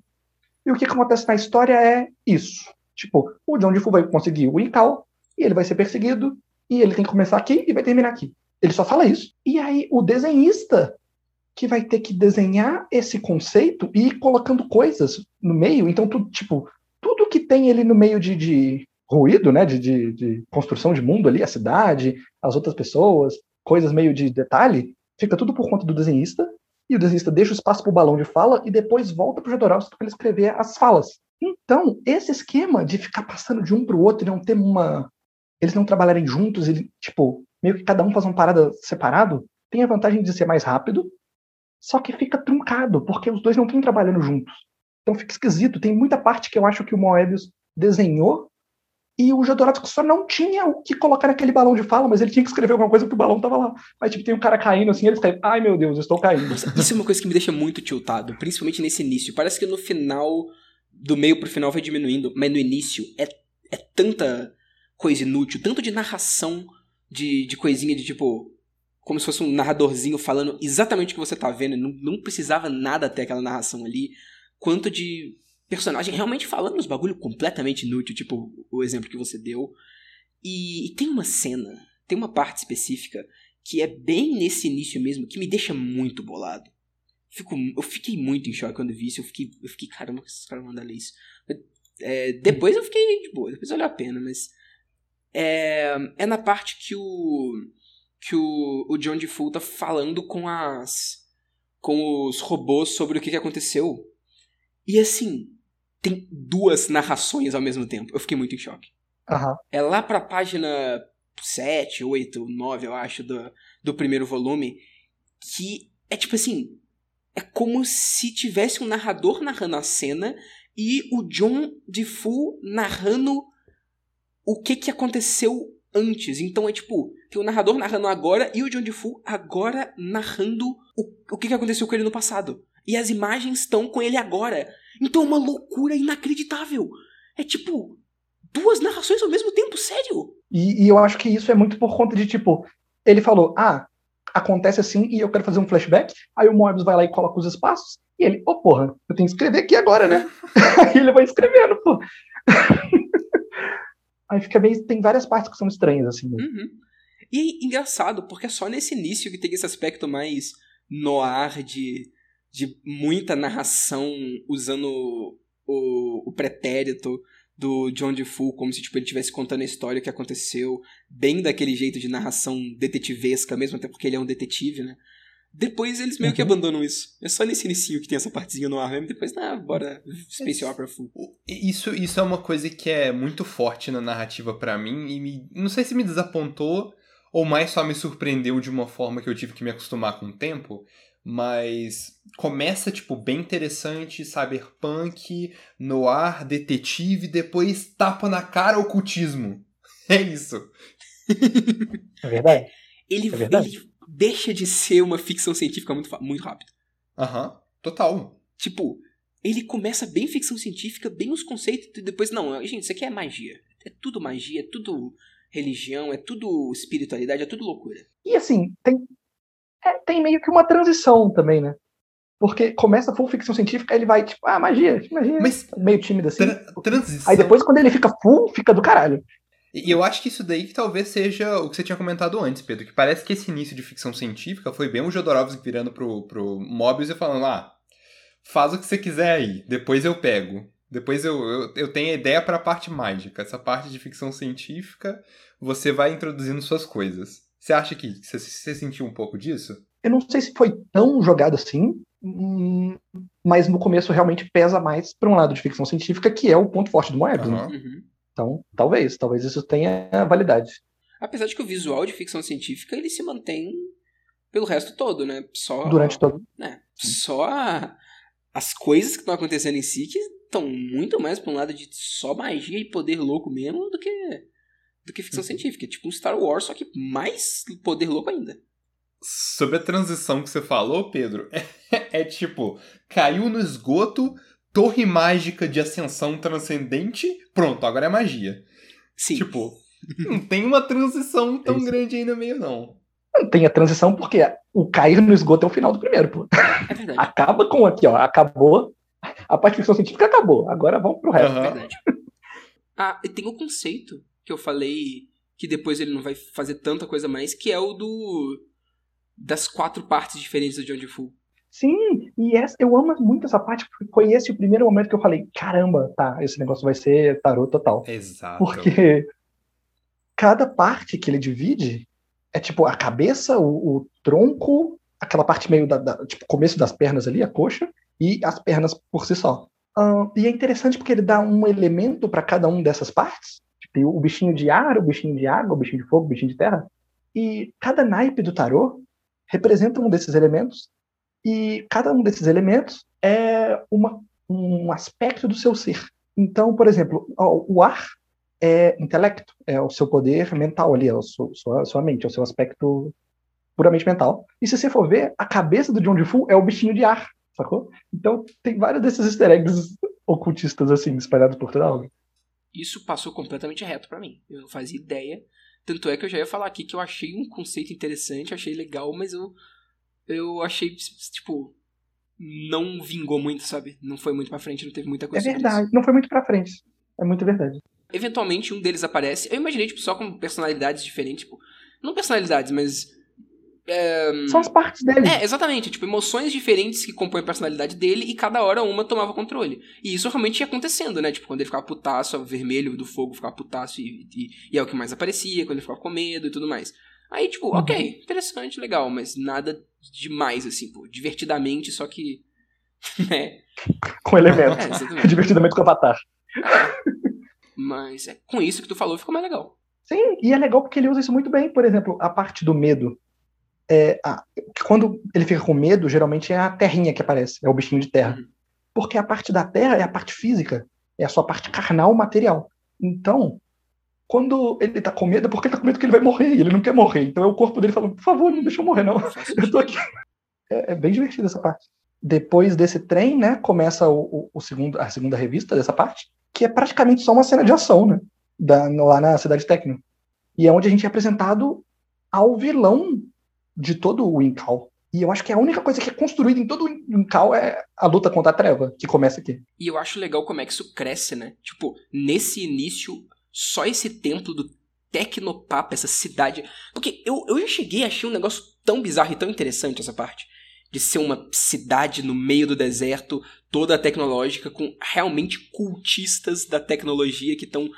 e o que acontece na história é isso. Tipo, o John DeFu vai conseguir o Incal, e ele vai ser perseguido, e ele tem que começar aqui e vai terminar aqui. Ele só fala isso. E aí o desenhista que vai ter que desenhar esse conceito e ir colocando coisas no meio. Então, tu, tipo, tudo que tem ali no meio de, de ruído, né? De, de, de construção de mundo ali, a cidade, as outras pessoas, coisas meio de detalhe, fica tudo por conta do desenhista. E o desenhista deixa o espaço para o balão de fala e depois volta para o Jodorowsky para ele escrever as falas. Então, esse esquema de ficar passando de um para o outro e não ter uma. Eles não trabalharem juntos, ele, tipo, meio que cada um faz uma parada separado, tem a vantagem de ser mais rápido, só que fica truncado, porque os dois não estão trabalhando juntos. Então fica esquisito. Tem muita parte que eu acho que o Moebius desenhou e o Jodorowsky só não tinha o que colocar naquele balão de fala, mas ele tinha que escrever alguma coisa porque o balão tava lá. Aí tipo, tem um cara caindo assim, ele escreve, ai meu Deus, eu estou caindo. Nossa, isso é uma coisa que me deixa muito tiltado, principalmente nesse início. Parece que no final, do meio pro final vai diminuindo, mas no início é, é tanta coisa inútil, tanto de narração, de, de coisinha de tipo. Como se fosse um narradorzinho falando exatamente o que você tá vendo, não, não precisava nada ter aquela narração ali, quanto de personagem realmente falando uns bagulho completamente inútil, tipo o exemplo que você deu. E, e tem uma cena, tem uma parte específica que é bem nesse início mesmo, que me deixa muito bolado. Fico, eu fiquei muito em choque quando vi isso. Eu fiquei, eu fiquei caramba, esses caras mandam ler isso. É, depois eu fiquei de boa, depois valeu a pena, mas. É, é na parte que o. que o, o John DeFu tá falando com as. com os robôs sobre o que, que aconteceu. E assim, tem duas narrações ao mesmo tempo. Eu fiquei muito em choque. Aham. É lá pra página 7, 8, 9, eu acho, do, do primeiro volume, que é tipo assim. É como se tivesse um narrador narrando a cena e o John DeFu narrando o que que aconteceu antes. Então é tipo, tem o narrador narrando agora e o John Defoe agora narrando o, o que que aconteceu com ele no passado. E as imagens estão com ele agora. Então é uma loucura inacreditável. É tipo, duas narrações ao mesmo tempo, sério. E, e eu acho que isso é muito por conta de, tipo, ele falou, ah, acontece assim e eu quero fazer um flashback. Aí o Moebius vai lá e coloca os espaços. E ele, ô porra, eu tenho que escrever aqui agora, né? *laughs* Aí ele vai escrevendo, pô. *laughs* Aí fica meio. Tem várias partes que são estranhas, assim. né? Uhum. E é engraçado, porque é só nesse início que tem esse aspecto mais noir de, de muita narração usando o, o pretérito do John Defoe, como se tipo, ele estivesse contando a história que aconteceu, bem daquele jeito de narração detetivesca mesmo, até porque ele é um detetive, né? Depois eles meio que Uhum. abandonam isso. É só nesse inicinho que tem essa partezinha no ar mesmo, depois, ah, bora Space É. Opera full. Isso, isso é uma coisa que é muito forte na narrativa pra mim e me, não sei se me desapontou ou mais só me surpreendeu de uma forma que eu tive que me acostumar com o tempo, mas começa tipo bem interessante, cyberpunk, noir, detetive, depois tapa na cara ocultismo. *laughs* É isso. *laughs* É verdade. Ele, É verdade. ele deixa de ser uma ficção científica muito, muito rápido. Aham, total. Tipo, ele começa bem ficção científica, bem os conceitos, e depois, não, gente, isso aqui é magia. É tudo magia, é tudo religião, é tudo espiritualidade, é tudo loucura. E assim, tem, é, tem meio que uma transição também, né? Porque começa full ficção científica, ele vai, tipo, ah, magia, magia. Mas meio tímido assim. tra- transição. Aí depois, quando ele fica full, fica do caralho. E eu acho que isso daí que talvez seja o que você tinha comentado antes, Pedro, que parece que esse início de ficção científica foi bem o Jodorowsky virando pro, pro Mobius e falando, ah, faz o que você quiser aí, depois eu pego. Depois eu, eu, eu tenho a ideia pra parte mágica. Essa parte de ficção científica, você vai introduzindo suas coisas. Você acha que você, você sentiu um pouco disso? Eu não sei se foi tão jogado assim, hum, mas no começo realmente pesa mais para um lado de ficção científica, que é o ponto forte do Moebius. né? Uhum. Então, talvez, talvez isso tenha validade. Apesar de que o visual de ficção científica, ele se mantém pelo resto todo, né? Só, Durante todo. né? Só as coisas que estão acontecendo em si que estão muito mais pra um lado de só magia e poder louco mesmo do que do que ficção científica. É tipo um Star Wars, só que mais poder louco ainda. Sobre a transição que você falou, Pedro, *laughs* é, tipo, caiu no esgoto, torre mágica de ascensão transcendente, pronto, agora é magia. Sim. Tipo, não tem uma transição *laughs* tão Isso. grande aí no meio, não. Não tem a transição porque o cair no esgoto é o final do primeiro, pô. é verdade. Acaba com aqui, ó. Acabou. A parte de ficção científica acabou. Agora vamos pro resto. Aham. Verdade. Ah, e tem o conceito que eu falei que depois ele não vai fazer tanta coisa mais, que é o do das quatro partes diferentes do John Defoe. Sim, e essa, eu amo muito essa parte, porque foi esse o primeiro momento que eu falei: caramba, tá, esse negócio vai ser tarô total. Exato. Porque cada parte que ele divide é tipo a cabeça, o, o tronco, aquela parte meio da, da- tipo começo das pernas ali, a coxa, e as pernas por si só. Ah, e é interessante porque ele dá um elemento para cada um dessas partes. Tipo, o bichinho de ar, o bichinho de água, o bichinho de fogo, o bichinho de terra. E cada naipe do tarô representa um desses elementos. E cada um desses elementos é uma, um aspecto do seu ser. Então, por exemplo, o ar é intelecto, é o seu poder mental ali, é a sua, sua, mente, é o seu aspecto puramente mental. E se você for ver, a cabeça do John Defoe é o bichinho de ar, sacou? Então tem vários desses easter eggs ocultistas assim, espalhados por toda a obra. Isso passou completamente reto pra mim. Eu não fazia ideia. Tanto é que eu já ia falar aqui que eu achei um conceito interessante, achei legal, mas eu eu achei tipo não vingou muito, sabe? Não foi muito pra frente, não teve muita É coisa. sobre verdade, não foi muito pra frente. É muito verdade. eventualmente um deles aparece. Eu imaginei, tipo, só com personalidades diferentes, tipo. Não personalidades, mas. É, São as partes dele. é, exatamente, tipo, emoções diferentes que compõem a personalidade dele e cada hora uma tomava controle. E isso realmente ia acontecendo, né? Tipo, quando ele ficava putaço, o vermelho do fogo ficava putaço e, e, e é o que mais aparecia, quando ele ficava com medo e tudo mais. Aí, tipo, Uhum. ok, interessante, legal, mas nada demais, assim, pô, divertidamente, só que. *laughs* né? Com elementos. É. *laughs* Divertidamente com o Avatar. Mas é, com isso que tu falou ficou mais legal. Sim, e é legal porque ele usa isso muito bem. Por exemplo, a parte do medo. É, a- quando ele fica com medo, geralmente é a terrinha que aparece, é o bichinho de terra. Uhum. Porque a parte da terra é a parte física, é a sua parte carnal material. Então, quando ele tá com medo, é porque ele tá com medo que ele vai morrer, e ele não quer morrer. Então é o corpo dele falando, por favor, não deixa eu morrer, não. *laughs* Eu tô aqui. É, é bem divertido essa parte. Depois desse trem, né, começa o, o- o segundo, a segunda revista dessa parte, que é praticamente só uma cena de ação, né? Da, lá na cidade Tecno. E é onde a gente é apresentado ao vilão de todo o Incal. E eu acho que a única coisa que é construída em todo o Incal é a luta contra a treva, que começa aqui. E eu acho legal como é que isso cresce, né? Tipo, nesse início, só esse templo do Tecnopapa, essa cidade. Porque eu, eu cheguei achei um negócio tão bizarro e tão interessante essa parte. De ser uma cidade no meio do deserto, toda tecnológica, com realmente cultistas da tecnologia que estão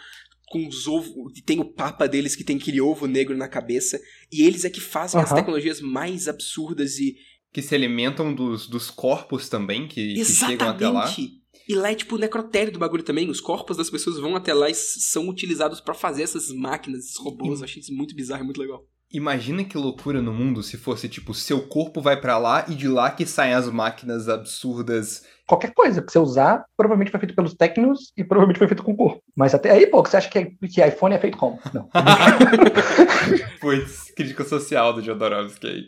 com os ovos. E tem o papa deles que tem aquele ovo negro na cabeça. E eles é que fazem as Aham. tecnologias mais absurdas e Que se alimentam dos, dos corpos também, que, que chegam até lá. Exatamente. E lá é tipo o necrotério do bagulho também. Os corpos das pessoas vão até lá e são utilizados pra fazer essas máquinas, esses robôs. Eu achei isso muito bizarro e muito legal. Imagina que loucura no mundo se fosse, tipo, seu corpo vai pra lá e de lá que saem as máquinas absurdas. Qualquer coisa que você usar, provavelmente foi feito pelos técnicos e provavelmente foi feito com o corpo. Mas até aí, pô, que você acha que, que iPhone é feito como? Não. *laughs* Pois, crítica social do Jodorowsky aí.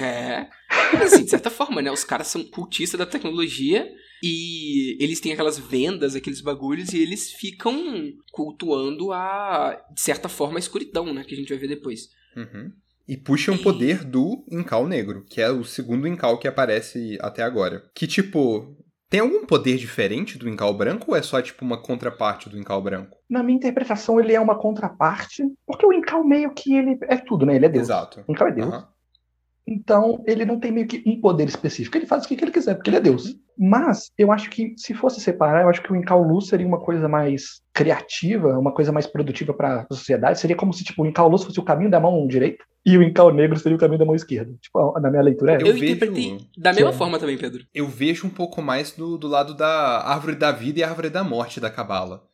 É. Mas assim, de certa forma, né? Os caras são cultistas da tecnologia e eles têm aquelas vendas, aqueles bagulhos, e eles ficam cultuando a, de certa forma, a escuridão, né? Que a gente vai ver depois. Uhum. E puxa um poder do Incal Negro, que é o segundo Incal que aparece até agora. Que, tipo, tem algum poder diferente do Incal Branco ou é só, tipo, uma contraparte do Incal Branco? Na minha interpretação, ele é uma contraparte, porque o Incal meio que ele é tudo, né? Ele é Deus. Exato. O Incal é Deus. Aham. Então, ele não tem meio que um poder específico. Ele faz o que ele quiser, porque ele é Deus. Mas, eu acho que, se fosse separar, eu acho que o Incal Luz seria uma coisa mais criativa, uma coisa mais produtiva para a sociedade. Seria como se, tipo, o Incal Luz fosse o caminho da mão direita e o Incal Negro seria o caminho da mão esquerda. Tipo, na minha leitura é. Eu, Eu vejo- interpretei da mesma Sim. forma também, Pedro. Eu vejo um pouco mais do, do lado da árvore da vida e árvore da morte da Cabala.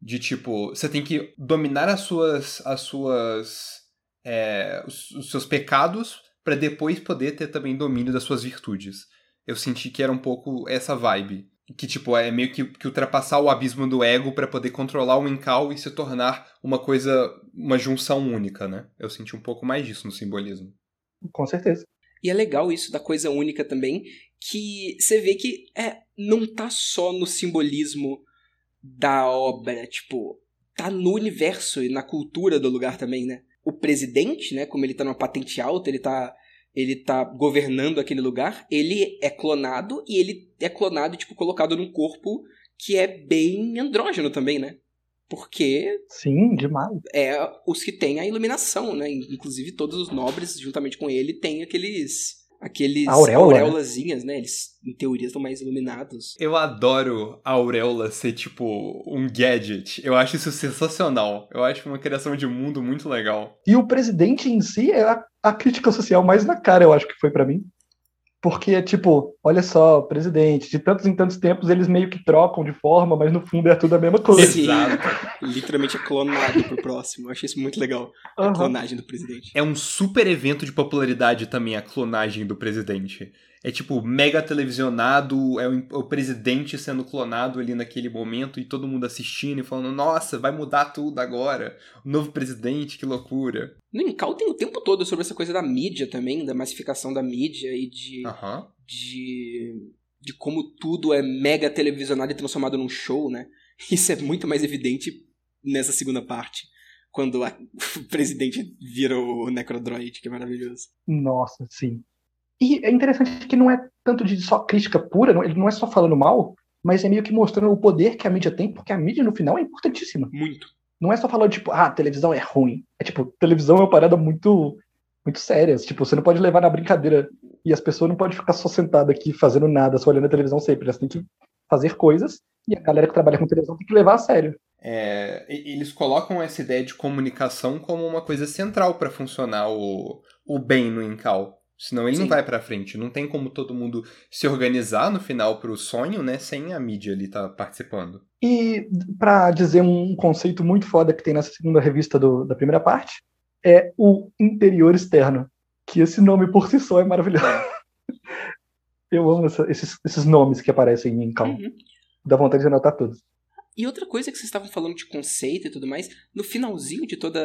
De tipo, você tem que dominar as suas. as suas. é, os, os seus pecados pra depois poder ter também domínio das suas virtudes. Eu senti que era um pouco essa vibe. Que, tipo, é meio que, que ultrapassar o abismo do ego pra poder controlar o Incal e se tornar uma coisa. uma junção única, né? Eu senti um pouco mais disso no simbolismo. Com certeza. E é legal isso da coisa única também, que você vê que é, não tá só no simbolismo da obra, tipo, tá no universo e na cultura do lugar também, né? O presidente, né, como ele tá numa patente alta, ele tá ele tá governando aquele lugar, ele é clonado e ele é clonado, tipo, colocado num corpo que é bem andrógeno também, né? Porque Sim, demais. é os que têm a iluminação, né? Inclusive todos os nobres, juntamente com ele, têm aqueles aqueles auréola, né? auréolazinhas, né? Eles, em teoria, estão mais iluminados. Eu adoro a auréola ser tipo um gadget. Eu acho isso sensacional. Eu acho uma criação de mundo muito legal. E o presidente em si é a, a crítica social mais na cara, eu acho que foi pra mim. Porque é tipo, olha só, presidente, de tantos em tantos tempos eles meio que trocam de forma, mas no fundo é tudo a mesma coisa. Exato. Literalmente é clonado pro próximo. Eu achei isso muito legal. A Aham. clonagem do presidente. É um super evento de popularidade também a clonagem do presidente. É tipo mega televisionado, é o, o presidente sendo clonado ali naquele momento e todo mundo assistindo e falando: "Nossa, vai mudar tudo agora. O novo presidente, que loucura". No Incal tem o tempo todo sobre essa coisa da mídia também, da massificação da mídia e de, Aham. de, de como tudo é mega televisionado e transformado num show, né? *laughs* Isso é muito mais evidente nessa segunda parte. Quando a- *laughs* o presidente vira o Necrodroid, que é maravilhoso. Nossa, sim. E é interessante que não é tanto de só crítica pura, não- ele não é só falando mal, mas é meio que mostrando o poder que a mídia tem, porque a mídia no final é importantíssima. Muito. Não é só falando, tipo, ah, televisão é ruim. É tipo, televisão é uma parada muito, muito séria. Tipo, você não pode levar na brincadeira. E as pessoas não podem ficar só sentadas aqui fazendo nada, só olhando a televisão sempre. Elas têm que fazer coisas. E a galera que trabalha com televisão tem que levar a sério. É, eles colocam essa ideia de comunicação como uma coisa central para funcionar o, o bem no Incal. Senão ele não Sim. vai pra frente. Não tem como todo mundo se organizar no final pro sonho, né? Sem a mídia ali estar participando. E pra dizer um conceito muito foda que tem nessa segunda revista do- da primeira parte, é o interior externo. Que esse nome por si só é maravilhoso. *laughs* Eu amo essa- esses, esses nomes que aparecem em Cal. Uhum. Dá vontade de anotar todos. E outra coisa que vocês estavam falando de conceito e tudo mais, no finalzinho de toda,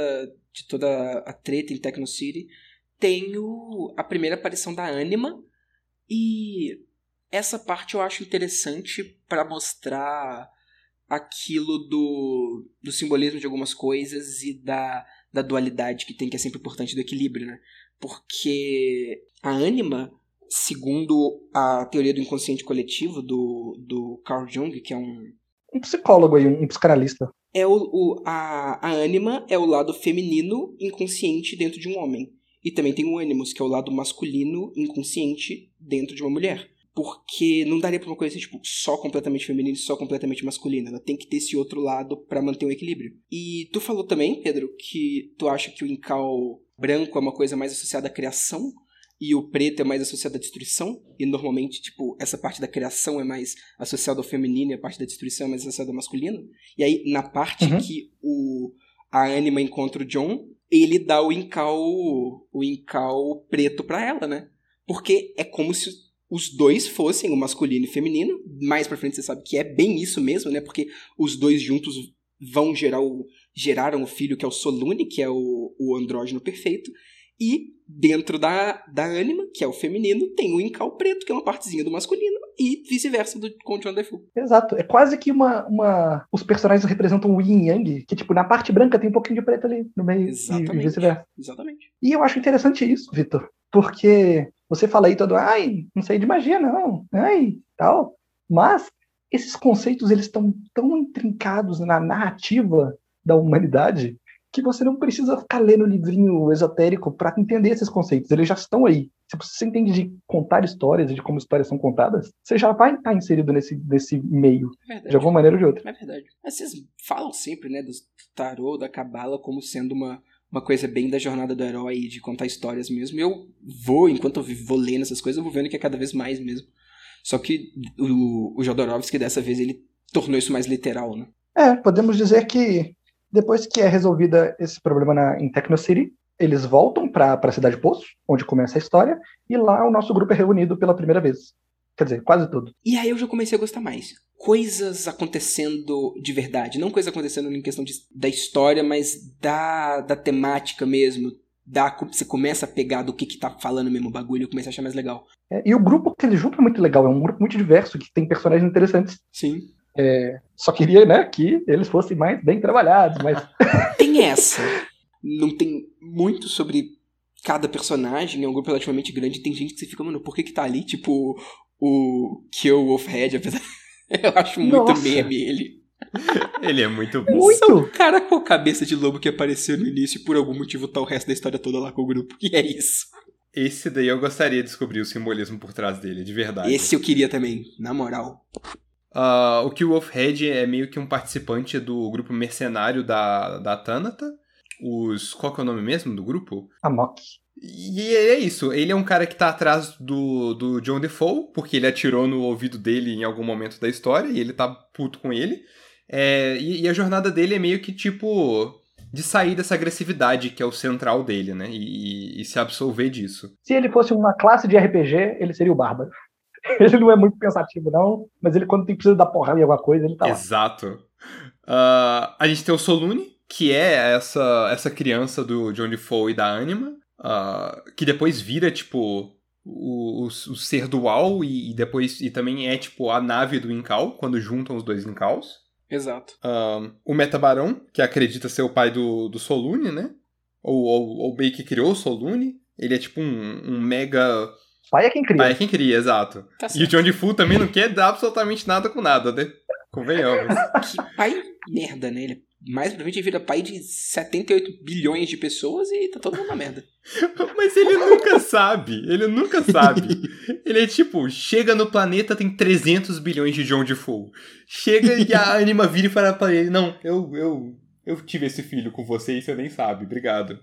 de toda a treta em Techno City, tem o, a primeira aparição da Anima. E essa parte eu acho interessante para mostrar aquilo do, do simbolismo de algumas coisas e da, da dualidade que tem, que é sempre importante do equilíbrio, né? Porque a Anima, segundo a teoria do inconsciente coletivo do, do Carl Jung, que é um, Um psicólogo aí, um psicanalista. é o, o- a, a ânima é o lado feminino inconsciente dentro de um homem. E também tem o ânimos, que é o lado masculino inconsciente dentro de uma mulher. Porque não daria pra uma coisa ser, tipo, só completamente feminina e só completamente masculina. Ela tem que ter esse outro lado pra manter um equilíbrio. E tu falou também, Pedro, que tu acha que o encal branco é uma coisa mais associada à criação e o preto é mais associado à destruição. E normalmente, tipo, essa parte da criação é mais associada ao feminino e a parte da destruição é mais associada ao masculino. E aí, na parte Uhum. que o, a Anima encontra o John, ele dá o encal, o encal preto pra ela, né? Porque é como se os dois fossem o masculino e feminino. Mais pra frente você sabe que é bem isso mesmo, né? Porque os dois juntos vão gerar o, geraram o filho que é o Solune, que é o, o andrógeno perfeito. E dentro da, da Anima, que é o feminino, tem o encal preto, que é uma partezinha do masculino, e vice-versa do, com o John Defoe. Exato. É quase que uma, uma. Os personagens representam o yin yang, que, tipo, na parte branca tem um pouquinho de preto ali no meio e- e Exatamente. vice-versa. Exatamente. E eu acho interessante isso, Vitor, porque você fala aí todo, ai, não sei de magia, não, ai, tal. Mas esses conceitos, eles estão tão intrincados na narrativa da humanidade que você não precisa ficar lendo livrinho esotérico para entender esses conceitos, eles já estão aí. Se você entende de contar histórias e de como histórias são contadas, você já vai estar inserido nesse, nesse meio, É de alguma maneira ou de outra. É verdade. Mas vocês falam sempre, né, do tarô, da cabala, como sendo uma, uma coisa bem da jornada do herói, de contar histórias mesmo. Eu vou, enquanto eu vou lendo essas coisas, eu vou vendo que é cada vez mais mesmo. Só que o, o Jodorowsky, dessa vez, ele tornou isso mais literal, né? É, podemos dizer que depois que é resolvida esse problema na, em Techno City, eles voltam para a Cidade Poço, onde começa a história, e lá o nosso grupo é reunido pela primeira vez. Quer dizer, quase tudo. E aí eu já comecei a gostar mais. Coisas acontecendo de verdade. Não coisas acontecendo em questão de- da história, mas da, da temática mesmo. Da, você começa a pegar do que, que tá falando mesmo o bagulho e começa a achar mais legal. É, e o grupo que eles juntam é muito legal, é um grupo muito diverso, que tem personagens interessantes. Sim. Só queria, né, que eles fossem mais bem trabalhados, mas *laughs* Tem essa. Não tem muito sobre cada personagem, é um grupo relativamente grande. Tem gente que você fica, mano, por que que tá ali? Tipo, o Kill Wolfhead, apesar. *laughs* Eu acho muito Nossa. meme ele. Ele é muito bom. Muito. O cara com a cabeça de lobo que apareceu no início e por algum motivo tá o resto da história toda lá com o grupo. E é isso. Esse daí eu gostaria de descobrir o simbolismo por trás dele, de verdade. Esse eu queria também, na moral. Ah, o Kill Wolfhead é meio que um participante do grupo mercenário da, da Tanata. Os. Qual que é o nome mesmo do grupo? a Mock. E é isso, ele é um cara que tá atrás do, do John Defoe, porque ele atirou no ouvido dele em algum momento da história, e ele tá puto com ele. É, e, e a jornada dele é meio que tipo. de sair dessa agressividade que é o central dele, né? E, e- e se absolver disso. Se ele fosse uma classe de RPG, ele seria o Bárbaro. *laughs* Ele não é muito pensativo, não, mas ele, quando tem precisa dar porrada em alguma coisa, ele tá lá. Exato. Ah, a gente tem o Solune, que é essa, essa criança do John Defoe e da Anima, ah, que depois vira, tipo, o, o, o ser dual e, e depois e também é, tipo, a nave do Incal, quando juntam os dois Incals. Exato. Ah, o Metabarão, que acredita ser o pai do, do Solune, né? Ou, ou, ou meio que criou o Solune. Ele é tipo um, um mega. Pai é quem cria. Pai é quem cria, exato. Tá E o. John Defoe também não quer dar absolutamente nada com nada, né? Convenhamos. *laughs* Que pai merda, né? Ele mais pra frente vira pai de 78 bilhões de pessoas e tá todo mundo na merda. *laughs* Mas ele nunca sabe, ele nunca sabe. Ele é tipo, chega no planeta, tem 300 bilhões de John Defoe. Chega e a *laughs* Anima vira e fala pra ele, não, eu, eu, eu tive esse filho com você e você nem sabe, obrigado.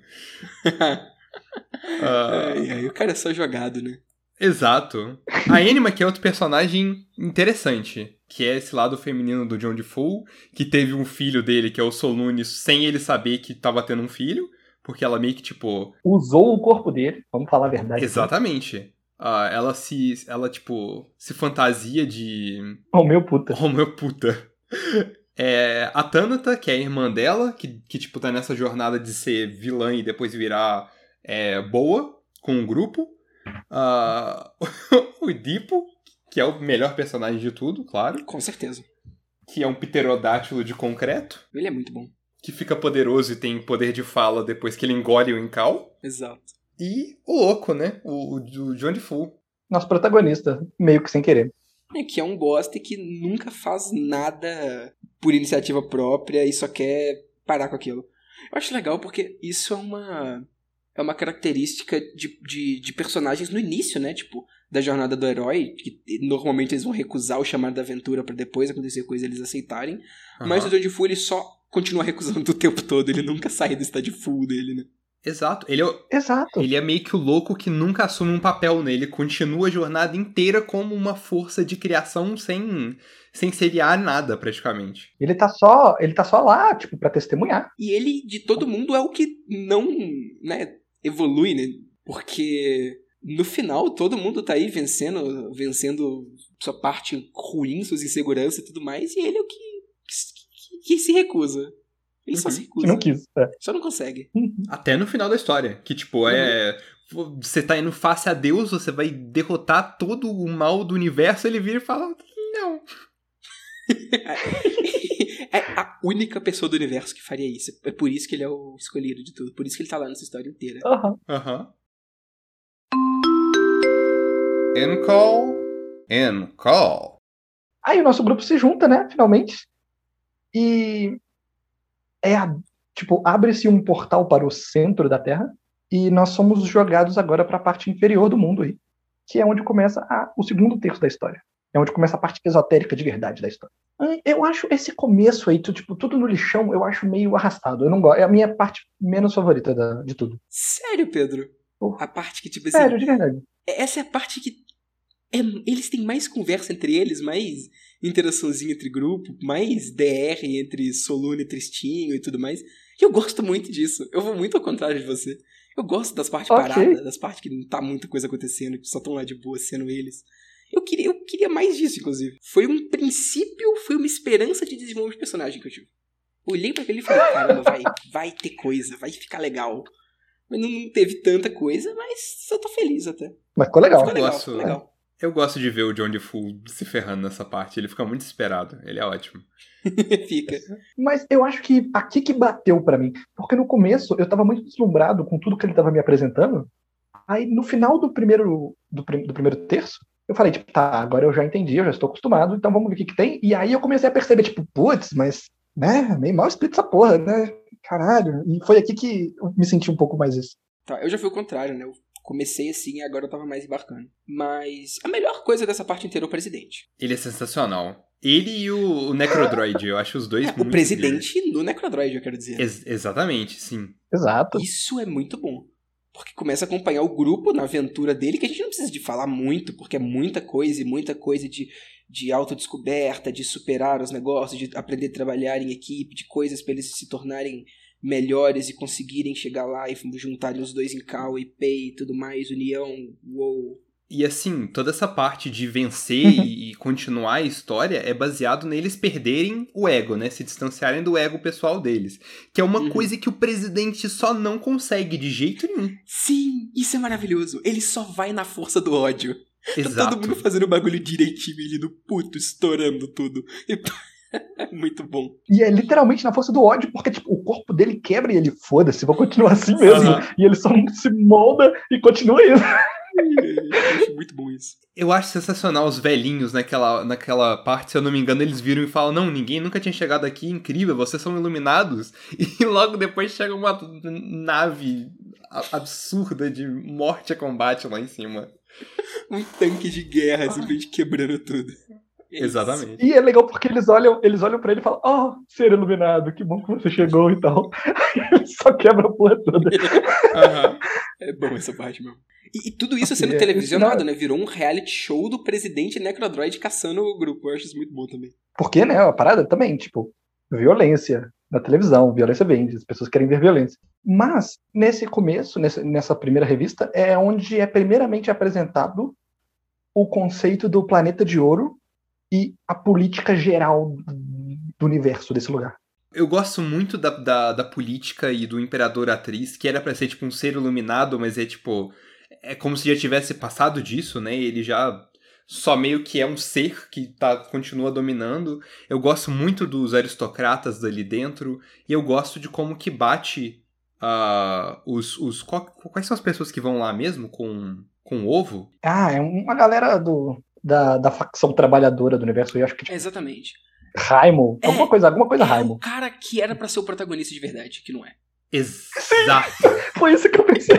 Ai, ai, o cara é só jogado, né? Exato. A Anima que é outro personagem interessante, que é esse lado feminino do John Defoe, que teve um filho dele, que é o Solune, sem ele saber que tava tendo um filho, porque ela meio que, tipo, Usou o corpo dele, vamos falar a verdade. Exatamente. Ah, ela se. Ela, tipo, se fantasia de Oh, meu puta. Romeu puta. É, a Tanata, que é a irmã dela, que, que tipo, tá nessa jornada de ser vilã e depois virar é, boa com o grupo. Ah, *laughs* o Edipo, que é o melhor personagem de tudo, claro. Com certeza. Que é um pterodátilo de concreto, Ele é muito bom. que fica poderoso e tem poder de fala depois que ele engole o Incal. Exato. E o louco, né? O, o, o John Fu. Nosso protagonista, meio que sem querer. É que é um bosta que nunca faz nada por iniciativa própria e só quer parar com aquilo. Eu acho legal porque isso é uma é uma característica de, de, de personagens no início, né? Tipo, da jornada do herói, que normalmente eles vão recusar o chamado da aventura pra depois acontecer coisa e eles aceitarem. Mas o Fu, ele só continua *laughs* recusando o tempo todo, ele nunca sai do estado full dele, né? Exato. Ele é, o- Exato. ele é meio que o louco que nunca assume um papel nele. Continua a jornada inteira como uma força de criação sem, sem seriar nada, praticamente. Ele tá só, ele tá só lá, tipo, pra testemunhar. E ele, de todo mundo, é o que não, né, evolui, né? Porque no final todo mundo tá aí vencendo, vencendo sua parte ruim, suas inseguranças e tudo mais, e ele é o que, que, que se recusa. Ele só Uhum. se Que recusa. não quis. é. Só não consegue. Até no final da história. Que, tipo, é. Você tá indo face a Deus, você vai derrotar todo o mal do universo, ele vira e fala. Não. *laughs* é a única pessoa do universo que faria isso. É por isso que ele é o escolhido de tudo. Por isso que ele tá lá nessa história inteira. Aham. Aham. Encall. Encall. Aí o nosso grupo se junta, né, finalmente. E é a- tipo, abre-se um portal para o centro da Terra e nós somos jogados agora para a parte inferior do mundo aí, que é onde começa a- o segundo terço da história. É onde começa a parte esotérica de verdade da história. Eu acho esse começo aí, tipo, tudo no lixão, eu acho meio arrastado. Eu não gosto. É a minha parte menos favorita da- de tudo. Sério, Pedro? Porra. A parte que, tipo assim, Sério, de verdade. essa é a parte que é- eles têm mais conversa entre eles, mais interaçãozinha entre grupo, mais DR entre Solune e Tristinho e tudo mais. E eu gosto muito disso. Eu vou muito ao contrário de você. Eu gosto das partes Ok. paradas, das partes que não tá muita coisa acontecendo, que só estão lá de boa sendo eles. Eu queria, eu queria mais disso, inclusive. Foi um princípio, foi uma esperança de desenvolvimento de personagem que eu tive. Olhei pra aquele e falei, caramba, vai, vai ter coisa, vai ficar legal. Mas não não teve tanta coisa, mas eu tô feliz até. Mas ficou legal. Ficou legal, gosto. ficou legal. Eu gosto de ver o John DeFu se ferrando nessa parte. Ele fica muito esperado. Ele é ótimo. *laughs* Fica. Mas eu acho que aqui que bateu pra mim. Porque no começo eu tava muito deslumbrado com tudo que ele tava me apresentando. Aí no final do primeiro, do, prim- do primeiro terço, eu falei, tipo, tá, agora eu já entendi, eu já estou acostumado, então vamos ver o que, que tem. E aí eu comecei a perceber, tipo, putz, mas, né, meio mal escrito essa porra, né? Caralho. E foi aqui que eu me senti um pouco mais isso. Tá, eu já fui o contrário, né? Eu comecei assim e agora eu tava mais embarcando. Mas a melhor coisa dessa parte inteira é o presidente. Ele é sensacional. Ele e o, o Necrodroid, eu acho os dois É, *laughs* o muito presidente no Necrodroid, eu quero dizer. incríveis. Ex- exatamente, sim. Exato. Isso é muito bom. Porque começa a acompanhar o grupo na aventura dele, que a gente não precisa de falar muito, porque é muita coisa e muita coisa de, de autodescoberta, de superar os negócios, de aprender a trabalhar em equipe, de coisas para eles se tornarem melhores e conseguirem chegar lá e juntarem os dois em cal e pay e tudo mais, união, uou. E assim, toda essa parte de vencer e, e continuar a história é baseado neles perderem o ego, né? Se distanciarem do ego pessoal deles. Que é uma Uhum. coisa que o presidente só não consegue de jeito nenhum. Sim, isso é maravilhoso. Ele só vai na força do ódio. Tá Exato. todo mundo fazendo o bagulho direitinho, ele no puto, estourando tudo. E- *laughs* Muito bom. E é literalmente na força do ódio, porque tipo, o corpo dele quebra e ele foda-se, vou continuar assim mesmo. Aham. E ele só se molda e continua isso. *laughs* Acho muito bom isso. Eu acho sensacional os velhinhos naquela, naquela parte, se eu não me engano, eles viram e falam: Não, ninguém nunca tinha chegado aqui, incrível, vocês são iluminados. *laughs* E logo depois chega uma nave absurda de morte a combate lá em cima. Um tanque de guerra, simplesmente quebrando tudo. Exatamente. E é legal porque eles olham, eles olham pra ele e falam, oh, ser iluminado, que bom que você chegou e tal. *laughs* ele só quebra a porra toda. *laughs* Aham. É bom essa parte mesmo. E, e tudo isso sendo É, televisionado, né? Virou um reality show do presidente Necrodroid caçando o grupo. Eu acho isso muito bom também. Porque, né, a parada também, tipo, violência na televisão, violência vende, as pessoas querem ver violência. Mas, nesse começo, nesse- nessa primeira revista, é onde é primeiramente apresentado o conceito do planeta de ouro e a política geral do universo desse lugar. Eu gosto muito da, da, da política e do Imperador Atriz, que era pra ser tipo um ser iluminado, mas é tipo. É como se já tivesse passado disso, né? Ele já só meio que é um ser que tá, continua dominando. Eu gosto muito dos aristocratas dali dentro, e eu gosto de como que bate ah, os. os qual- quais são as pessoas que vão lá mesmo com, com ovo? Ah, é uma galera do, da, da facção trabalhadora do universo. Eu acho que É, exatamente. Raimo. É, alguma coisa, alguma coisa É o cara que era pra ser o protagonista de verdade, que não é. Exato! *laughs* Foi isso que eu pensei.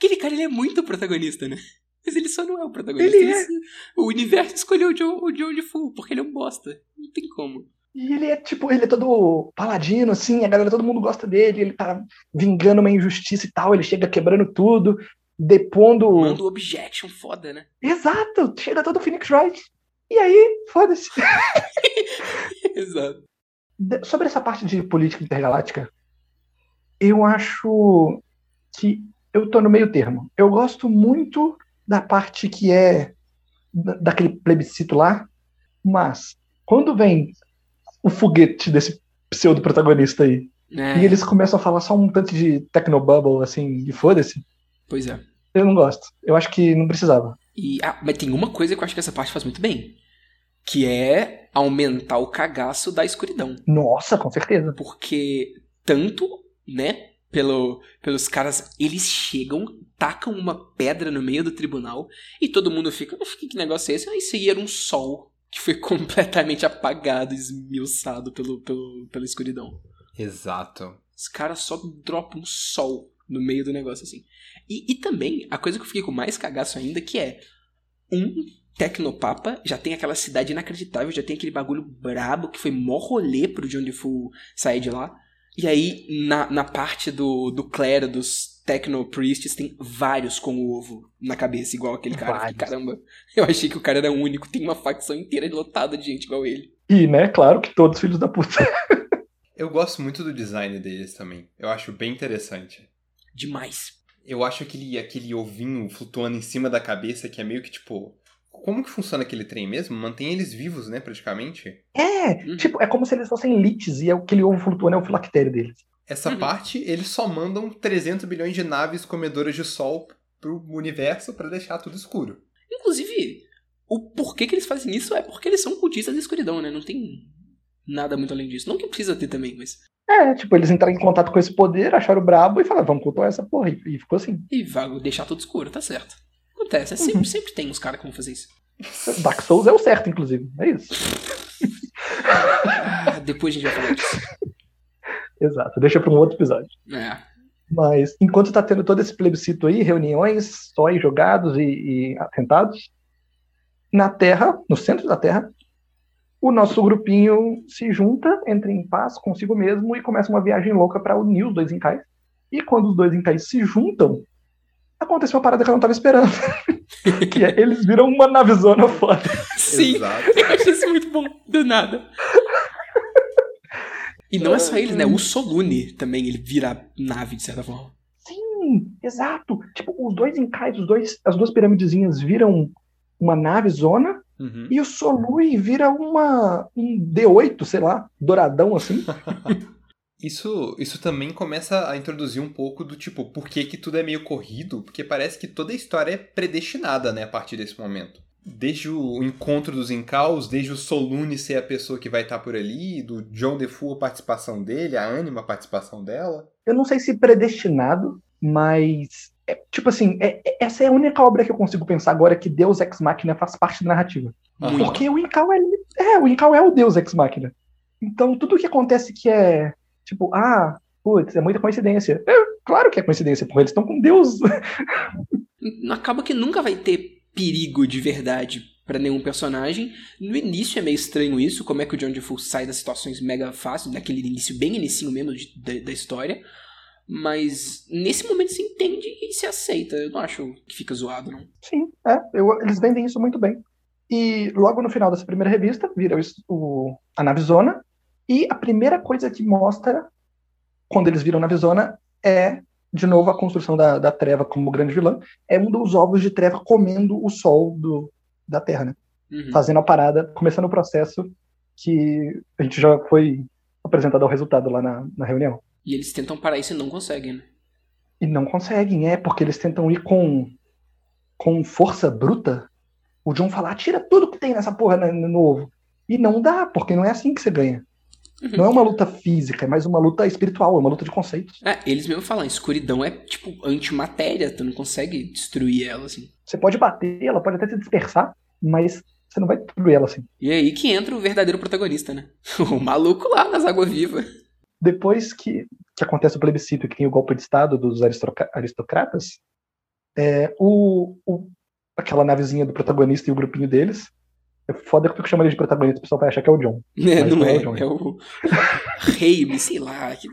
Aquele cara, ele é muito protagonista, né? Mas ele só não é o protagonista. Ele é. O universo escolheu o John, o John Defoe, porque ele é um bosta. Não tem como. E ele é tipo, ele é todo paladino, assim, a galera, todo mundo gosta dele, ele tá vingando uma injustiça e tal, ele chega quebrando tudo, depondo. Manda o objection foda, né? *laughs* Exato, chega todo o Phoenix Wright. E aí, foda-se. *laughs* Exato. Sobre essa parte de política intergaláctica, eu acho que eu tô no meio termo. Eu gosto muito da parte que é da- daquele plebiscito lá, mas quando vem o foguete desse pseudo-protagonista aí, É, e eles começam a falar só um tanto de technobubble, assim, e foda-se, Pois é. eu não gosto. Eu acho que não precisava. E, ah, mas tem uma coisa que eu acho que essa parte faz muito bem. Que é aumentar o cagaço da escuridão. Nossa, com certeza. Porque tanto, né, pelo, pelos caras, eles chegam, tacam uma pedra no meio do tribunal e todo mundo fica, "Uf, que, que negócio é esse? Ah, isso aí era um sol que foi *laughs* completamente apagado, esmiuçado pelo, pelo, pela escuridão. Exato. Os caras só dropam um sol no meio do negócio, assim. E, e também, a coisa que eu fiquei com mais cagaço ainda, que é um Tecnopapa, já tem aquela cidade inacreditável, já tem aquele bagulho brabo que foi mó rolê pro John Defoe sair de lá. E aí, na, na parte do, do clero, dos Technopriests, tem vários com o ovo na cabeça, igual aquele cara. Vários. Caramba, *laughs* eu achei que o cara era único, tem uma facção inteira lotada de gente igual ele. E, né, claro que todos filhos da puta. *laughs* Eu gosto muito do design deles também. Eu acho bem interessante. Demais. Eu acho aquele, aquele ovinho flutuando em cima da cabeça que é meio que tipo. Como que funciona aquele trem mesmo? Mantém eles vivos, né, praticamente? É, Uhum. tipo, é como se eles fossem lites e aquele ovo flutuando é o filactério deles. Essa Uhum. parte, eles só mandam 300 bilhões de naves comedoras de sol pro universo pra deixar tudo escuro. Inclusive, o porquê que eles fazem isso é porque eles são cultistas da escuridão, né? Não tem nada muito além disso. Não que precisa ter também, mas. É, tipo, eles entraram em contato com esse poder, acharam brabo e falaram, vamos cultuar essa porra. E, e ficou assim. E vai deixar tudo escuro, tá certo. Acontece, é Uhum. sempre, sempre tem uns caras que vão fazer isso. Dark Souls é o certo, inclusive. É isso. Ah, depois a gente vai falar disso. *laughs* Exato. Deixa pra um outro episódio. É. Mas enquanto tá tendo todo esse plebiscito aí, reuniões, sóis jogados e, e atentados, na Terra, no centro da Terra, o nosso grupinho se junta, entra em paz consigo mesmo e começa uma viagem louca pra unir os dois Incais. E quando os dois Incais se juntam, acontece uma parada que eu não tava esperando. *laughs* que é, eles viram uma navezona foda. Sim, Exato. eu achei isso muito bom. Do nada. E não é só eles, né? O Solune também, ele vira nave, de certa forma. Sim, exato. Tipo, os dois Incais, os dois, as duas piramidezinhas viram uma nave zona Uhum. E o Solui vira uma, um D8, sei lá, douradão assim. *laughs* Isso, isso também começa a introduzir um pouco do tipo, por que, que tudo é meio corrido? Porque parece que toda a história é predestinada, né, a partir desse momento. Desde o encontro dos Incaus, desde o Solune ser a pessoa que vai estar por ali, do John Defoe a participação dele, a Anima a participação dela. Eu não sei se predestinado, mas. é, tipo assim, é- é- essa é a única obra que eu consigo pensar agora que Deus Ex Machina faz parte da narrativa. Porque o Incal é, é, o Incal é o Deus Ex Machina. Então tudo que acontece que é tipo, ah, putz, é muita coincidência. É, claro que é coincidência, porque eles estão com Deus. *laughs* Acaba que nunca vai ter perigo de verdade pra nenhum personagem. No início é meio estranho isso, como é que o John Defoe sai das situações mega fáceis, daquele início bem inicinho mesmo de- da, da história. Mas nesse momento se entende e se aceita. Eu não acho que fica zoado, não. Sim, é, eu- eles vendem isso muito bem. E logo no final dessa primeira revista, vira o, o- a Navezona, e a primeira coisa que mostra quando eles viram a Navezona é, de novo, a construção da, da Treva como grande vilã, é um dos ovos de Treva comendo o sol do, da Terra, né? Uhum. fazendo a parada, começando o processo que a gente já foi apresentado ao resultado lá na, na reunião. E eles tentam parar isso e não conseguem, né? E não conseguem, é, porque eles tentam ir com, com força bruta. O John fala, tira tudo que tem nessa porra né, no ovo. E não dá, porque não é assim que você ganha. Uhum. Não é uma luta física, é mais uma luta espiritual, é uma luta de conceitos. É, eles mesmo falam, escuridão é tipo antimatéria, tu não consegue destruir ela, assim. Você pode bater, ela pode até se dispersar, mas você não vai destruir ela assim. E é aí que entra o verdadeiro protagonista, né? *laughs* O maluco lá nas águas vivas. Depois que, que acontece o plebiscito e que tem o golpe de Estado dos aristocratas, é, o, o- aquela navezinha do protagonista e o grupinho deles. É foda que eu chamando ele de protagonista, o pessoal vai achar que é o John. É, não não é é, o John. é o Raime, sei lá. Que...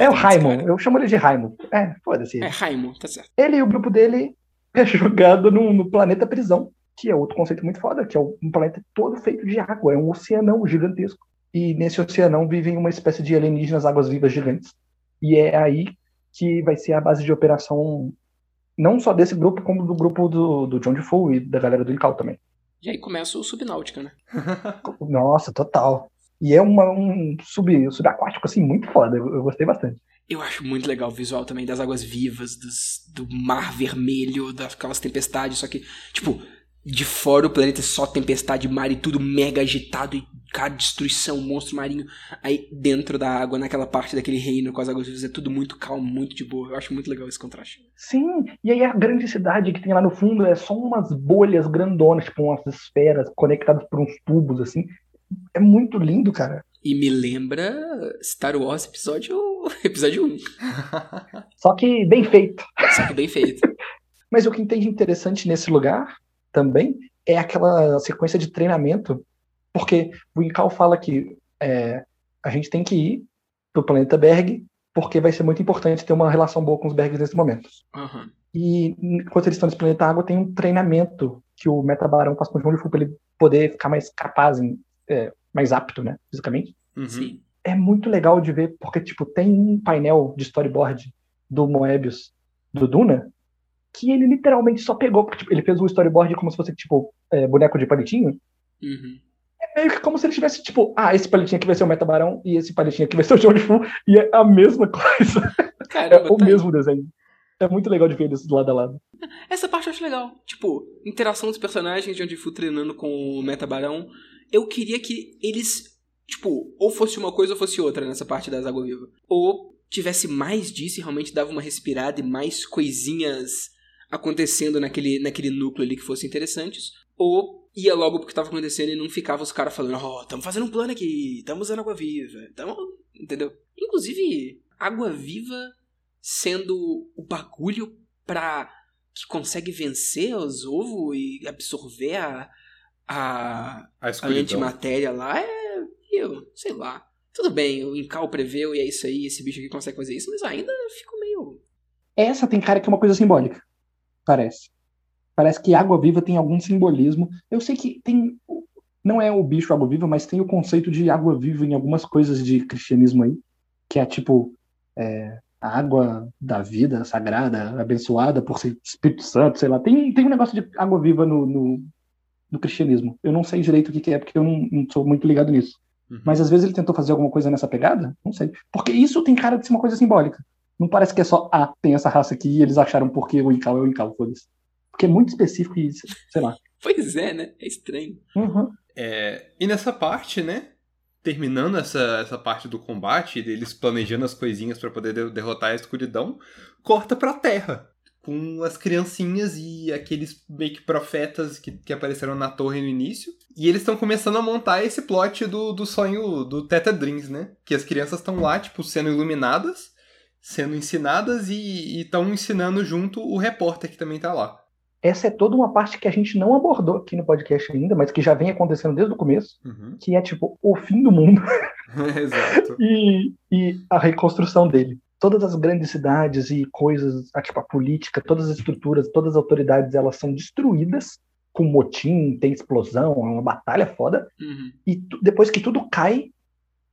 É o Raimon, eu chamo ele de Raimon. É, foda-se. É Raimon, tá certo. Ele e o grupo dele é *laughs* jogado no, no planeta prisão, que é outro conceito muito foda, que é um planeta todo feito de água, é um oceanão gigantesco. E nesse oceanão vivem uma espécie de alienígenas águas-vivas gigantes. E é aí que vai ser a base de operação não só desse grupo, como do grupo do, do John Defoe e da galera do Incal também. E aí começa o Subnáutica, né? *laughs* Nossa, total. E é uma, um sub, subaquático, assim, muito foda. Eu, eu gostei bastante. Eu acho muito legal o visual também das águas vivas, dos, do mar vermelho, daquelas tempestades, só que, tipo, de fora o planeta é só tempestade, mar e tudo mega agitado e, cara, destruição, monstro marinho. Aí dentro da água, naquela parte daquele reino com as águas vivas, é tudo muito calmo, muito de boa. Eu acho muito legal esse contraste. Sim, e aí a grande cidade que tem lá no fundo é só umas bolhas grandonas, tipo umas esferas conectadas por uns tubos, assim. É muito lindo, cara. E me lembra Star Wars episódio, *laughs* episódio 1. Só que bem feito. Só que bem feito. *laughs* Mas o que tem de interessante nesse lugar também é aquela sequência de treinamento, porque o Incal fala que é, a gente tem que ir pro planeta Berg, porque vai ser muito importante ter uma relação boa com os Bergs nesse momento. Aham. E enquanto eles estão nesse planeta água, tem um treinamento que o Metabarão faz com o João de Fu para ele poder ficar mais capaz, em, é, mais apto, né, fisicamente. Uhum. Sim. É muito legal de ver, porque, tipo, tem um painel de storyboard do Moebius, do Duna, que ele literalmente só pegou, porque tipo, ele fez o storyboard como se fosse, tipo, é, boneco de palitinho. Uhum. É meio que como se ele tivesse, tipo, ah, esse palitinho aqui vai ser o Metabarão e esse palitinho aqui vai ser o de Fu, e é a mesma *laughs* coisa. É Caramba, o tá mesmo desenho. É muito legal de ver eles lado a lado. Essa parte eu acho legal. Tipo, interação dos personagens de fui treinando com o Metabarão. Eu queria que eles, tipo, ou fosse uma coisa ou fosse outra nessa parte das Água Viva. Ou tivesse mais disso e realmente dava uma respirada e mais coisinhas acontecendo naquele, naquele núcleo ali que fossem interessantes. Ou ia logo porque tava acontecendo e não ficava os caras falando, ó, oh, tamo fazendo um plano aqui, tamo usando água viva, tamo. Entendeu? Inclusive, água viva sendo o bagulho pra. que consegue vencer os ovos e absorver a. a, A a antimatéria lá é. Eu, sei lá. Tudo bem, o Incal preveu e é isso aí, esse bicho aqui consegue fazer isso, mas ainda fico meio. Essa tem cara que é uma coisa simbólica. Parece. Parece que água viva tem algum simbolismo. Eu sei que tem. Não é o bicho água viva, mas tem o conceito de água viva em algumas coisas de cristianismo aí. Que é tipo. é, a água da vida sagrada, abençoada por Espírito Santo, sei lá. Tem, tem um negócio de água viva no, no, no cristianismo. Eu não sei direito o que, que é, porque eu não, não sou muito ligado nisso. Uhum. Mas às vezes ele tentou fazer alguma coisa nessa pegada? Não sei. Porque isso tem cara de ser uma coisa simbólica. Não parece que é só, ah, tem essa raça aqui e eles acharam porque o Incal é o Incal, foda-se. Porque é muito específico e, sei lá. Pois é, né? É estranho. Uhum. É, e nessa parte, né? Terminando essa, essa parte do combate, deles planejando as coisinhas pra poder de- derrotar a escuridão, corta pra terra. Com as criancinhas e aqueles meio que profetas que, que apareceram na torre no início. E eles estão começando a montar esse plot do, do sonho do Teta Dreams, né? Que as crianças estão lá, tipo, sendo iluminadas, sendo ensinadas e estão ensinando junto o repórter que também tá lá. Essa é toda uma parte que a gente não abordou aqui no podcast ainda, mas que já vem acontecendo desde o começo, Uhum. que é tipo o fim do mundo *laughs* *laughs* Exato. e, e a reconstrução dele. Todas as grandes cidades e coisas, a, tipo a política, todas as estruturas, todas as autoridades, elas são destruídas com motim, tem explosão, é uma batalha foda. Uhum. E tu- depois que tudo cai,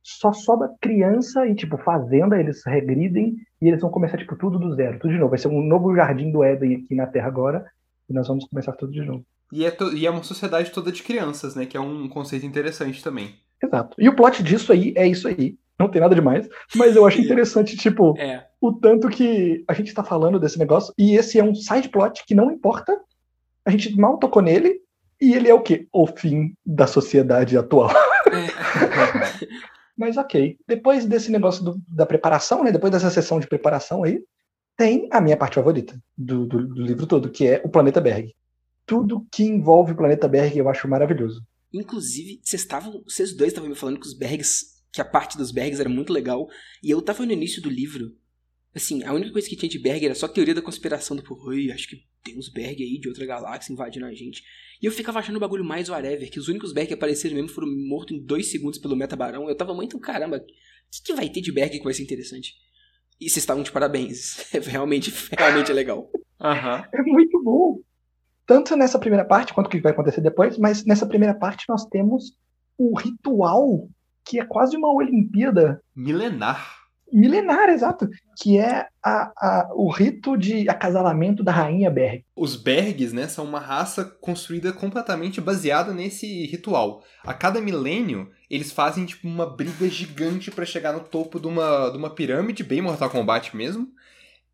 só sobra criança e, tipo, fazenda, eles regridem e eles vão começar, tipo, tudo do zero, tudo de novo. Vai ser um novo jardim do Éden aqui na Terra agora e nós vamos começar tudo de novo. E é, e é uma sociedade toda de crianças, né? Que é um conceito interessante também. Exato. E o plot disso aí é isso aí. Não tem nada demais. Mas eu acho *laughs* interessante, tipo, É. o tanto que a gente tá falando desse negócio. E esse é um side plot que não importa. A gente mal tocou nele. E ele é o quê? O fim da sociedade atual. *laughs* Mas ok. Depois desse negócio do- da preparação, né? Depois dessa sessão de preparação aí, tem a minha parte favorita do, do- do livro todo, que é o Planeta Berg. Tudo que envolve o Planeta Berg eu acho maravilhoso. Inclusive, vocês estavam. Vocês dois estavam me falando que os Bergs. Que a parte dos Bergs era muito legal. E eu tava no início do livro. Assim, a única coisa que tinha de Berg era só teoria da conspiração do povo. Oi, acho que tem uns Berg aí de outra galáxia invadindo a gente. E eu ficava achando o bagulho mais whatever, que os únicos Berg que apareceram mesmo foram mortos em dois segundos pelo Metabarão. Eu tava muito, caramba, o que, que vai ter de Berg que vai ser interessante? E vocês estavam de parabéns. *laughs* É realmente, realmente legal. Aham. É muito bom. Tanto nessa primeira parte, quanto o que vai acontecer depois, mas nessa primeira parte nós temos o ritual, que é quase uma Olimpíada Milenar. Milenar, exato, que é a, a- o rito de acasalamento da rainha Berg. Os Bergs, né, são uma raça construída completamente baseada nesse ritual. A cada milênio, eles fazem tipo uma briga gigante pra chegar no topo de uma, de uma pirâmide, bem Mortal Kombat mesmo.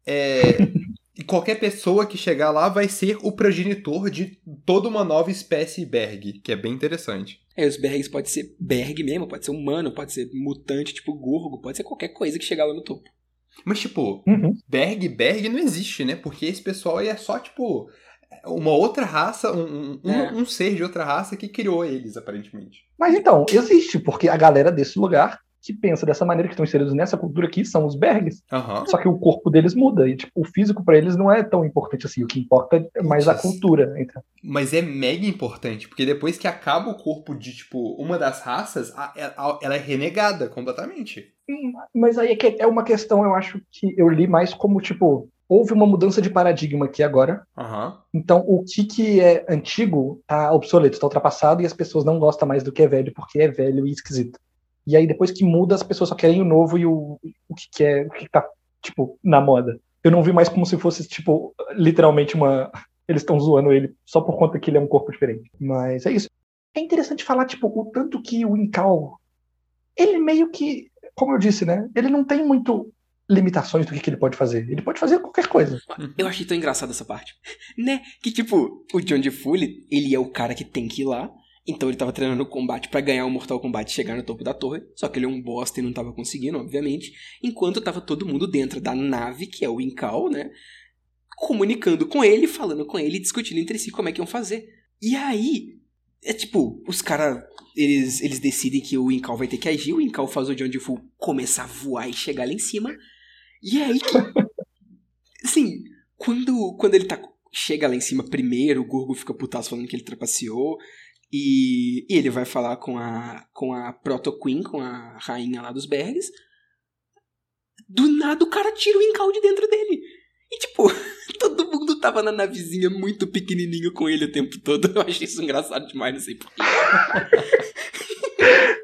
É, e qualquer pessoa que chegar lá vai ser o progenitor de toda uma nova espécie Berg, que é bem interessante. É, os Bergs pode ser Berg mesmo, pode ser humano, pode ser mutante, tipo Gorgo, pode ser qualquer coisa que chegar lá no topo. Mas, tipo, Uhum. Berg, Berg não existe, né? Porque esse pessoal aí é só, tipo, uma outra raça, um, um, É. um ser de outra raça que criou eles, aparentemente. Mas então, existe, porque a galera desse lugar que pensa dessa maneira, que estão inseridos nessa cultura aqui, são os Bergs. Aham. Só que o corpo deles muda, e tipo, o físico pra eles não é tão importante assim. O que importa é mais a cultura. Então. Mas é mega importante, porque depois que acaba o corpo de, tipo, uma das raças, a- ela é renegada completamente. Mas aí é, é uma questão, eu acho que eu li mais como, tipo, houve uma mudança de paradigma aqui agora. Aham. Então, o que, que é antigo tá obsoleto, tá ultrapassado, e as pessoas não gostam mais do que é velho, porque é velho e esquisito. E aí, depois que muda, as pessoas só querem o novo e o, o que, que é, o que tá, tipo, na moda. Eu não vi mais como se fosse, tipo, literalmente uma. *laughs* Eles estão zoando ele só por conta que ele é um corpo diferente. Mas é isso. É interessante falar, tipo, o tanto que o Incal. Ele meio que. Como eu disse, né? Ele não tem muito limitações do que, que ele pode fazer. Ele pode fazer qualquer coisa. Eu achei tão engraçado essa parte. Né? Que tipo, o John de Fully, ele é o cara que tem que ir lá. Então ele tava treinando o combate pra ganhar o Mortal Kombat e chegar no topo da torre. Só que ele é um bosta e não tava conseguindo, obviamente. Enquanto tava todo mundo dentro da nave, que é o Incal, né? Comunicando com ele, falando com ele, discutindo entre si como é que iam fazer. E aí, é tipo, os caras, eles, eles decidem que o Incal vai ter que agir. O Incal faz o John Full começar a voar e chegar lá em cima. E é aí que *laughs* Assim, quando, quando ele tá, chega lá em cima primeiro, o Gorgo fica putaço falando que ele trapaceou. E, e ele vai falar com a, com a Proto Queen, com a rainha lá dos Bergs. Do nada o cara tira o Incal de dentro dele. E tipo, *laughs* todo mundo tava na navezinha muito pequenininho com ele o tempo todo. Eu achei isso engraçado demais, não sei porquê. *laughs*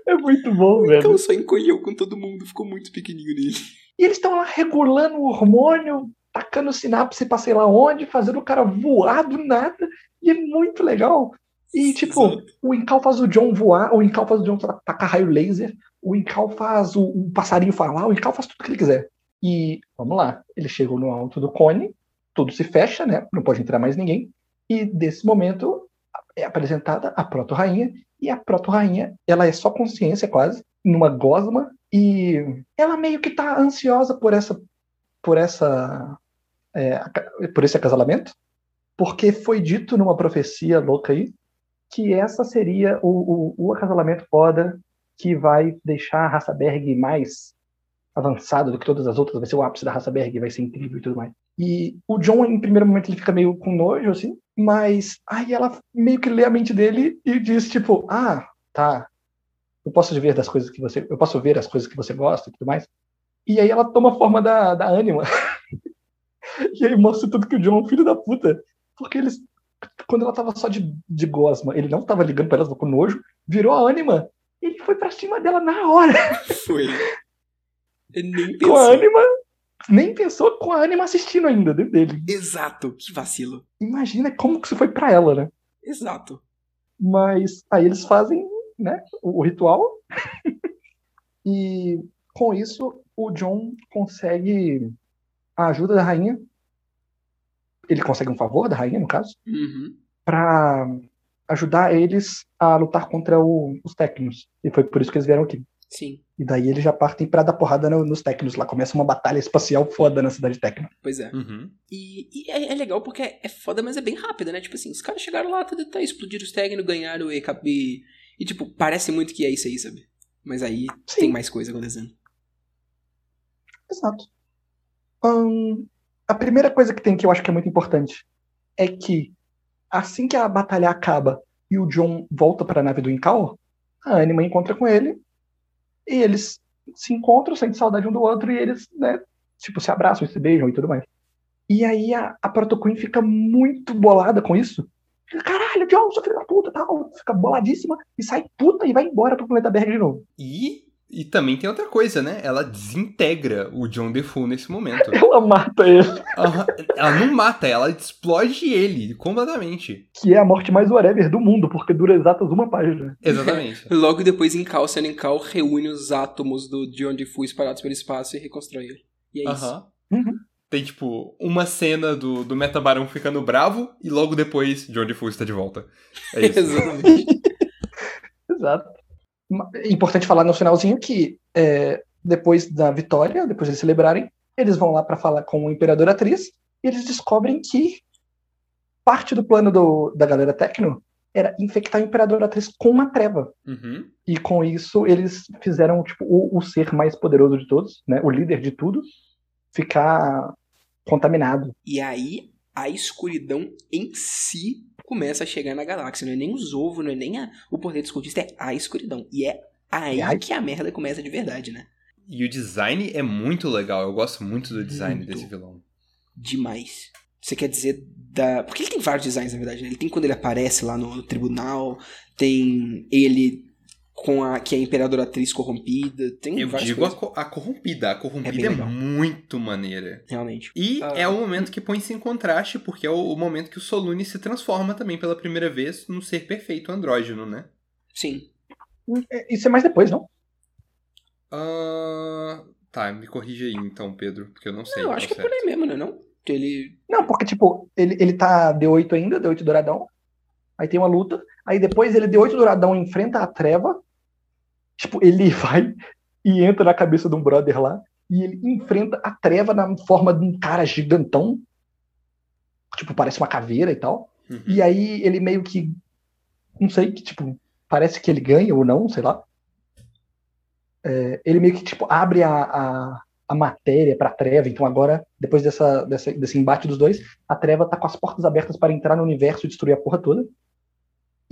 É muito bom, velho. Incal só encolheu com todo mundo, ficou muito pequenininho nele. E eles estão lá regulando o hormônio, tacando sinapse pra sei lá onde, fazendo o cara voar do nada. E é muito legal. E, tipo, Exato. o Incal faz o John voar, o Incal faz o John tacar raio laser, o Incal faz o, o passarinho falar, o Incal faz tudo que ele quiser. E, vamos lá, eles chegam no alto do cone, tudo se fecha, né? Não pode entrar mais ninguém. E, desse momento, é apresentada a proto-rainha, e a proto-rainha, ela é só consciência quase, numa gosma, e ela meio que tá ansiosa por essa por essa é, por esse acasalamento porque foi dito numa profecia louca aí que essa seria o, o, o acasalamento foda que vai deixar a raça Berg mais avançada do que todas as outras, vai ser o ápice da raça Berg, vai ser incrível e tudo mais. E o John, em primeiro momento, ele fica meio com nojo, assim, mas aí ela meio que lê a mente dele e diz, tipo, ah, tá, eu posso ver das coisas que você, eu posso ver as coisas que você gosta e tudo mais. E aí ela toma a forma da, da Anima. *laughs* e aí mostra tudo que o John é um filho da puta. Porque eles, quando ela tava só de, de gosma, ele não tava ligando pra ela, tava com nojo, virou a Anima. Ele foi pra cima dela na hora. Foi. Ele nem *laughs* Com a pensou. Anima, nem pensou com a Anima assistindo ainda dentro dele. Exato, que vacilo. Imagina como que isso foi pra ela, né? Exato. Mas aí eles fazem né, o, o ritual. *laughs* e com isso, o John consegue a ajuda da rainha. Ele consegue um favor da rainha, no caso, Uhum. Para ajudar eles a lutar contra o- os Tecnos. E foi por isso que eles vieram aqui. Sim. E daí eles já partem pra dar porrada no- nos Tecnos. Lá começa uma batalha espacial foda na cidade Tecno. Pois é. Uhum. E, e é, é legal porque é, é foda, mas é bem rápido, né? Tipo assim, os caras chegaram lá, tá, tá, explodiram os técnicos, ganharam e, e, e, tipo, parece muito que é isso aí, sabe? Mas aí Sim. tem mais coisa acontecendo. Exato. A primeira coisa que tem que eu acho que é muito importante é que assim que a batalha acaba e o John volta para a nave do Incal, a Anima encontra com ele e eles se encontram, sentem saudade um do outro e eles, né, tipo, se abraçam, se beijam e tudo mais. E aí a, a Proto Queen fica muito bolada com isso. Caralho, John, seu filho da puta, tal. Fica boladíssima e sai puta e vai embora pro planeta Berg de novo. E, e também tem outra coisa, né? Ela desintegra o John Defoe nesse momento. *laughs* Ela mata ele, Aham. Ela não mata, ela explode ele completamente. que é a morte mais whatever do mundo, porque dura exatas uma página. Exatamente. *laughs* Logo depois, em Cal, sendo em Cal, reúne os átomos do John Defoe espalhados pelo espaço e reconstrói ele. E é isso. Uhum. Tem, tipo, uma cena do, do Metabarão ficando bravo e logo depois John Defoe está de volta. É isso. *laughs* Exatamente. Exato. Importante falar no finalzinho que é, depois da vitória, depois de eles celebrarem, eles vão lá para falar com o Imperador Atriz e eles descobrem que parte do plano do- da galera Tecno era infectar o Imperador Atriz com uma treva. Uhum. E com isso eles fizeram tipo, o, o ser mais poderoso de todos, né, o líder de tudo, ficar contaminado. E aí, a escuridão em si começa a chegar na galáxia. Não é nem os ovos, não é nem a- o poder dos cultistas, é a escuridão. E é aí É que a merda começa de verdade, né? E o design é muito legal. Eu gosto muito do design Muito. desse vilão. Demais. Você quer dizer da. Porque ele tem vários designs, na verdade, né? Ele tem quando ele aparece lá no tribunal, tem ele com a. que é a imperadora atriz corrompida. Tem Eu várias digo a, coisas. co- a corrompida. A É corrompida é, legal. muito maneira. Realmente. E Ah. é o momento que põe-se em contraste, porque é o, o momento que o Solune se transforma também pela primeira vez num ser perfeito andrógeno, né? Sim. É, Isso é mais depois, não? Ah, tá, me corrija aí então, Pedro, porque eu não sei. eu ao acho que é por aí mesmo, né? Não? Que ele. Não, porque, tipo, ele, ele tá D8 ainda, D8 douradão. Aí tem uma luta. Aí depois ele D8 douradão enfrenta a treva. Tipo, ele *laughs* vai e entra na cabeça de um brother lá. E ele enfrenta a treva na forma de um cara gigantão. Tipo, parece uma caveira e tal. Uhum. E aí ele meio que. Não sei, que tipo, parece que ele ganha ou não, sei lá. É, ele meio que, tipo, abre a, a, a matéria pra treva. Então agora, depois dessa, dessa, desse embate dos dois, a treva tá com as portas abertas para entrar no universo e destruir a porra toda.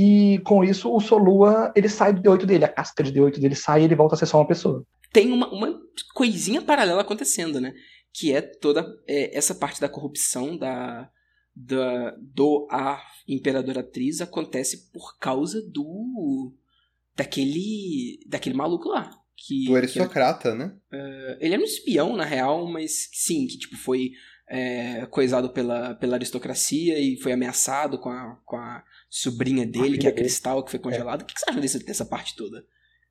E com isso, o Solua, ele sai do D8 dele, a casca de D8 dele sai e ele volta a ser só uma pessoa. tem uma, uma coisinha paralela acontecendo, né? Que é toda é, essa parte da corrupção da, da do a imperadora atriz acontece por causa do daquele daquele maluco lá que, Do que aristocrata, né? ele era um espião na real, mas sim, que tipo foi é, coisado pela, pela aristocracia e foi ameaçado com a, com a sobrinha dele, que é a. Cristal, que foi congelada. O que que você acha desse- dessa parte toda?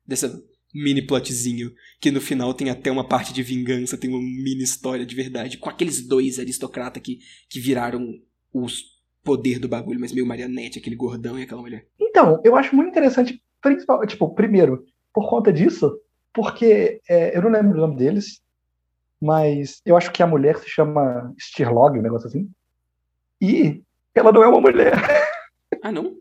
Dessa mini plotzinho, que no final tem até uma parte de vingança, tem uma mini história de verdade, com aqueles dois aristocratas que, que viraram os poder do bagulho, mas meio marionete, aquele gordão e aquela mulher. Então, eu acho muito interessante, principal, tipo, primeiro, por conta disso, porque é, eu não lembro o nome deles, mas eu acho que a mulher se chama Stirlog, um negócio assim. E ela não é uma mulher, *laughs* Ah, não?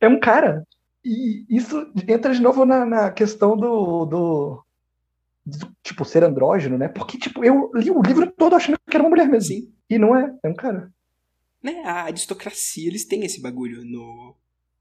é um cara. E isso entra de novo na, na questão do, do, do, tipo, ser andrógeno, né? Porque, tipo, eu li o livro todo achando que era uma mulher mesmo. Sim. E não é, é um cara. Né, a aristocracia, eles têm esse bagulho no...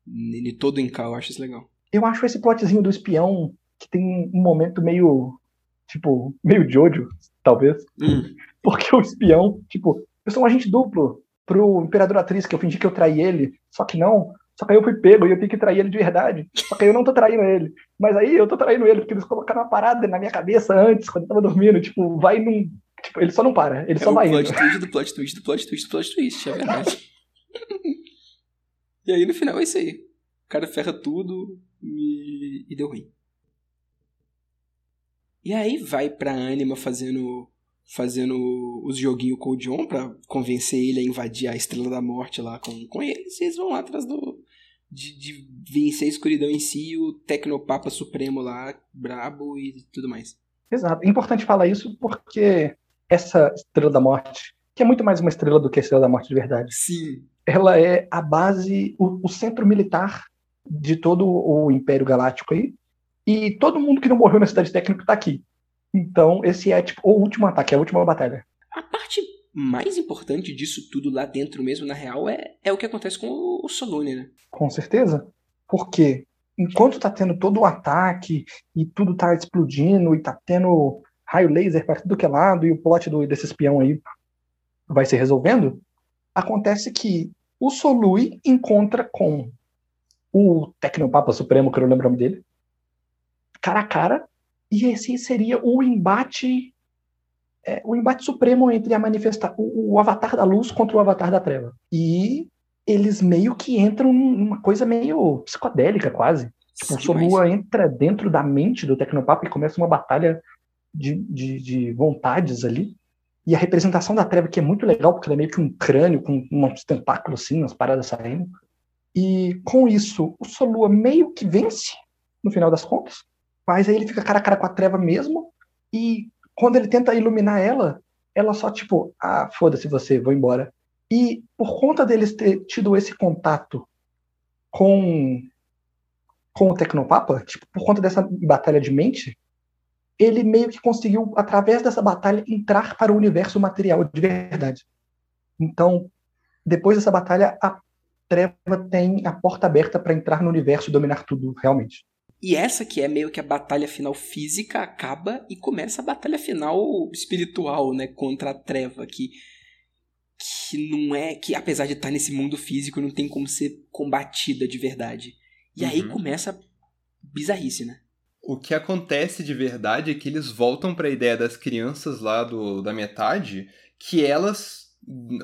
Em todo em eu acho isso legal. Eu acho esse plotzinho do espião que tem um momento meio, tipo, meio Jojo, talvez. Hum. *laughs* Porque o espião, tipo, eu sou um agente duplo pro Imperador Atriz, que eu fingi que eu traí ele, só que não. Só que aí eu fui pego e eu tenho que trair ele de verdade. Só que aí eu não tô traindo ele. Mas aí eu tô traindo ele, porque eles colocaram uma parada na minha cabeça antes, quando eu tava dormindo. Tipo, vai num. Tipo, ele só não para, ele É só o vai plot indo. twist do plot twist do plot twist do plot twist, é verdade. E aí no final é isso aí. O cara ferra tudo e, e deu ruim. E aí vai pra Anima fazendo fazendo os joguinhos com o John pra convencer ele a invadir a Estrela da Morte lá com, com eles. E eles vão lá atrás do de, de vencer a escuridão em si e o Tecnopapa Supremo lá, brabo e tudo mais. Exato. É importante falar isso porque essa Estrela da Morte, que é muito mais uma estrela do que a Estrela da Morte de verdade, Sim. ela é a base, o, o centro militar de todo o Império Galáctico aí. E todo mundo que não morreu na Cidade Técnica tá aqui. Então, esse é tipo o último ataque, é a última batalha. A parte mais importante disso tudo lá dentro mesmo, na real, é, é o que acontece com o, Solune, né? Com certeza. Porque enquanto tá tendo todo o ataque e tudo tá explodindo e tá tendo raio laser para tudo que é lado e o plot do, desse espião aí vai se resolvendo, acontece que o Solui encontra com o Tecnopapa Supremo, que eu não lembro o nome dele, cara a cara, e esse seria o embate é, o embate supremo entre a manifesta o, o Avatar da Luz contra o Avatar da Treva. E eles meio que entram numa coisa meio psicodélica, quase. Tipo, o Sim, mas- Solua entra dentro da mente do Tecnopapa e começa uma batalha de, de, de vontades ali. E a representação da treva que é muito legal, porque ela é meio que um crânio com uns tentáculos assim, umas paradas saindo. E com isso, o Solua meio que vence, no final das contas. Mas aí ele fica cara a cara com a treva mesmo. E quando ele tenta iluminar ela, ela só tipo, ah, foda-se você, vou embora. E por conta deles ter tido esse contato com com o Tecnopapa, tipo, por conta dessa batalha de mente, ele meio que conseguiu, através dessa batalha, entrar para o universo material de verdade. Então, depois dessa batalha, a Treva tem a porta aberta para entrar no universo e dominar tudo, realmente. E essa que é meio que a batalha final física acaba e começa a batalha final espiritual, né, contra a treva, que que não é que apesar de estar nesse mundo físico não tem como ser combatida de verdade. E aí Uhum. começa a bizarrice, né? O que acontece de verdade é que eles voltam para a ideia das crianças lá do, da metade, que elas,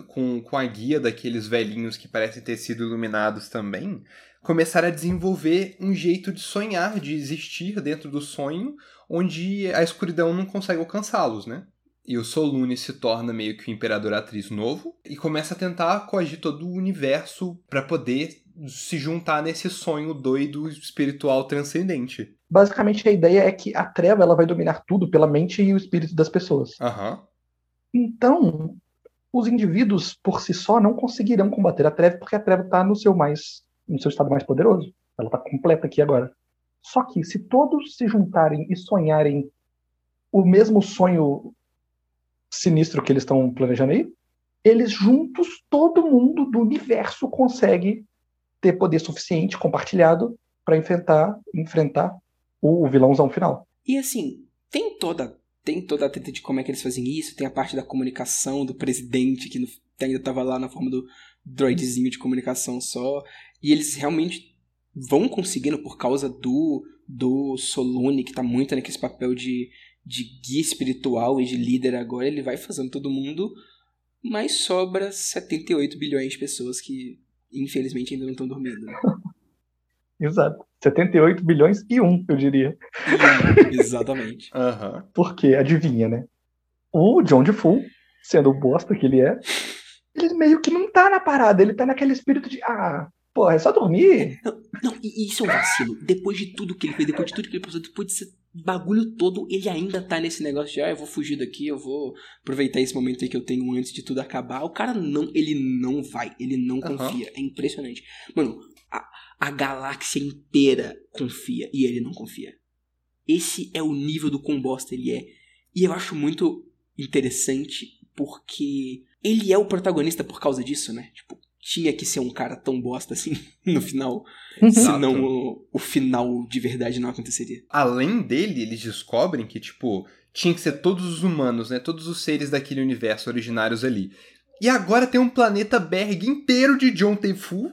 com, com a guia daqueles velhinhos que parecem ter sido iluminados também, começaram a desenvolver um jeito de sonhar, de existir dentro do sonho, onde a escuridão não consegue alcançá-los, né? E o Solune se torna meio que o Imperador Atriz novo e começa a tentar coagir todo o universo para poder se juntar nesse sonho doido espiritual transcendente. Basicamente, a ideia é que a Treva ela vai dominar tudo pela mente e o espírito das pessoas. Aham. Então, os indivíduos por si só não conseguirão combater a treva porque a treva está no seu mais no seu estado mais poderoso. Ela está completa aqui agora. Só que se todos se juntarem e sonharem o mesmo sonho sinistro que eles estão planejando aí, eles juntos, todo mundo do universo consegue ter poder suficiente compartilhado para enfrentar enfrentar o vilãozão final. E assim, tem toda tem toda a treta de como é que eles fazem isso, tem a parte da comunicação do presidente que no- ainda tava lá na forma do droidzinho de comunicação só, e eles realmente vão conseguindo por causa do do Solune, que tá muito naquele papel de, de guia espiritual e de líder agora, ele vai fazendo todo mundo, mas sobra 78 bilhões de pessoas que infelizmente ainda não estão dormindo. *laughs* Exato. 78 bilhões e um, eu diria. Exatamente. Aham. Porque, adivinha, né? O John DeFoe, sendo o bosta que ele é, ele meio que não tá na parada, ele tá naquele espírito de, ah, porra, é só dormir. Não, e isso é um vacilo. Depois de tudo que ele fez, depois de tudo que ele passou, depois desse bagulho todo, ele ainda tá nesse negócio de, ah, eu vou fugir daqui, eu vou aproveitar esse momento aí que eu tenho antes de tudo acabar. O cara não, ele não vai, ele não Aham. confia. É impressionante. Mano, a, a galáxia inteira confia e ele não confia. Esse é o nível do quão bosta ele é. E eu acho muito interessante porque ele é o protagonista por causa disso, né? Tipo, tinha que ser um cara tão bosta assim *laughs* no final. Senão o, o final de verdade não aconteceria. Além dele, eles descobrem que, tipo, tinha que ser todos os humanos, né? Todos os seres daquele universo originários ali. E agora tem um planeta Berg inteiro de John Teifu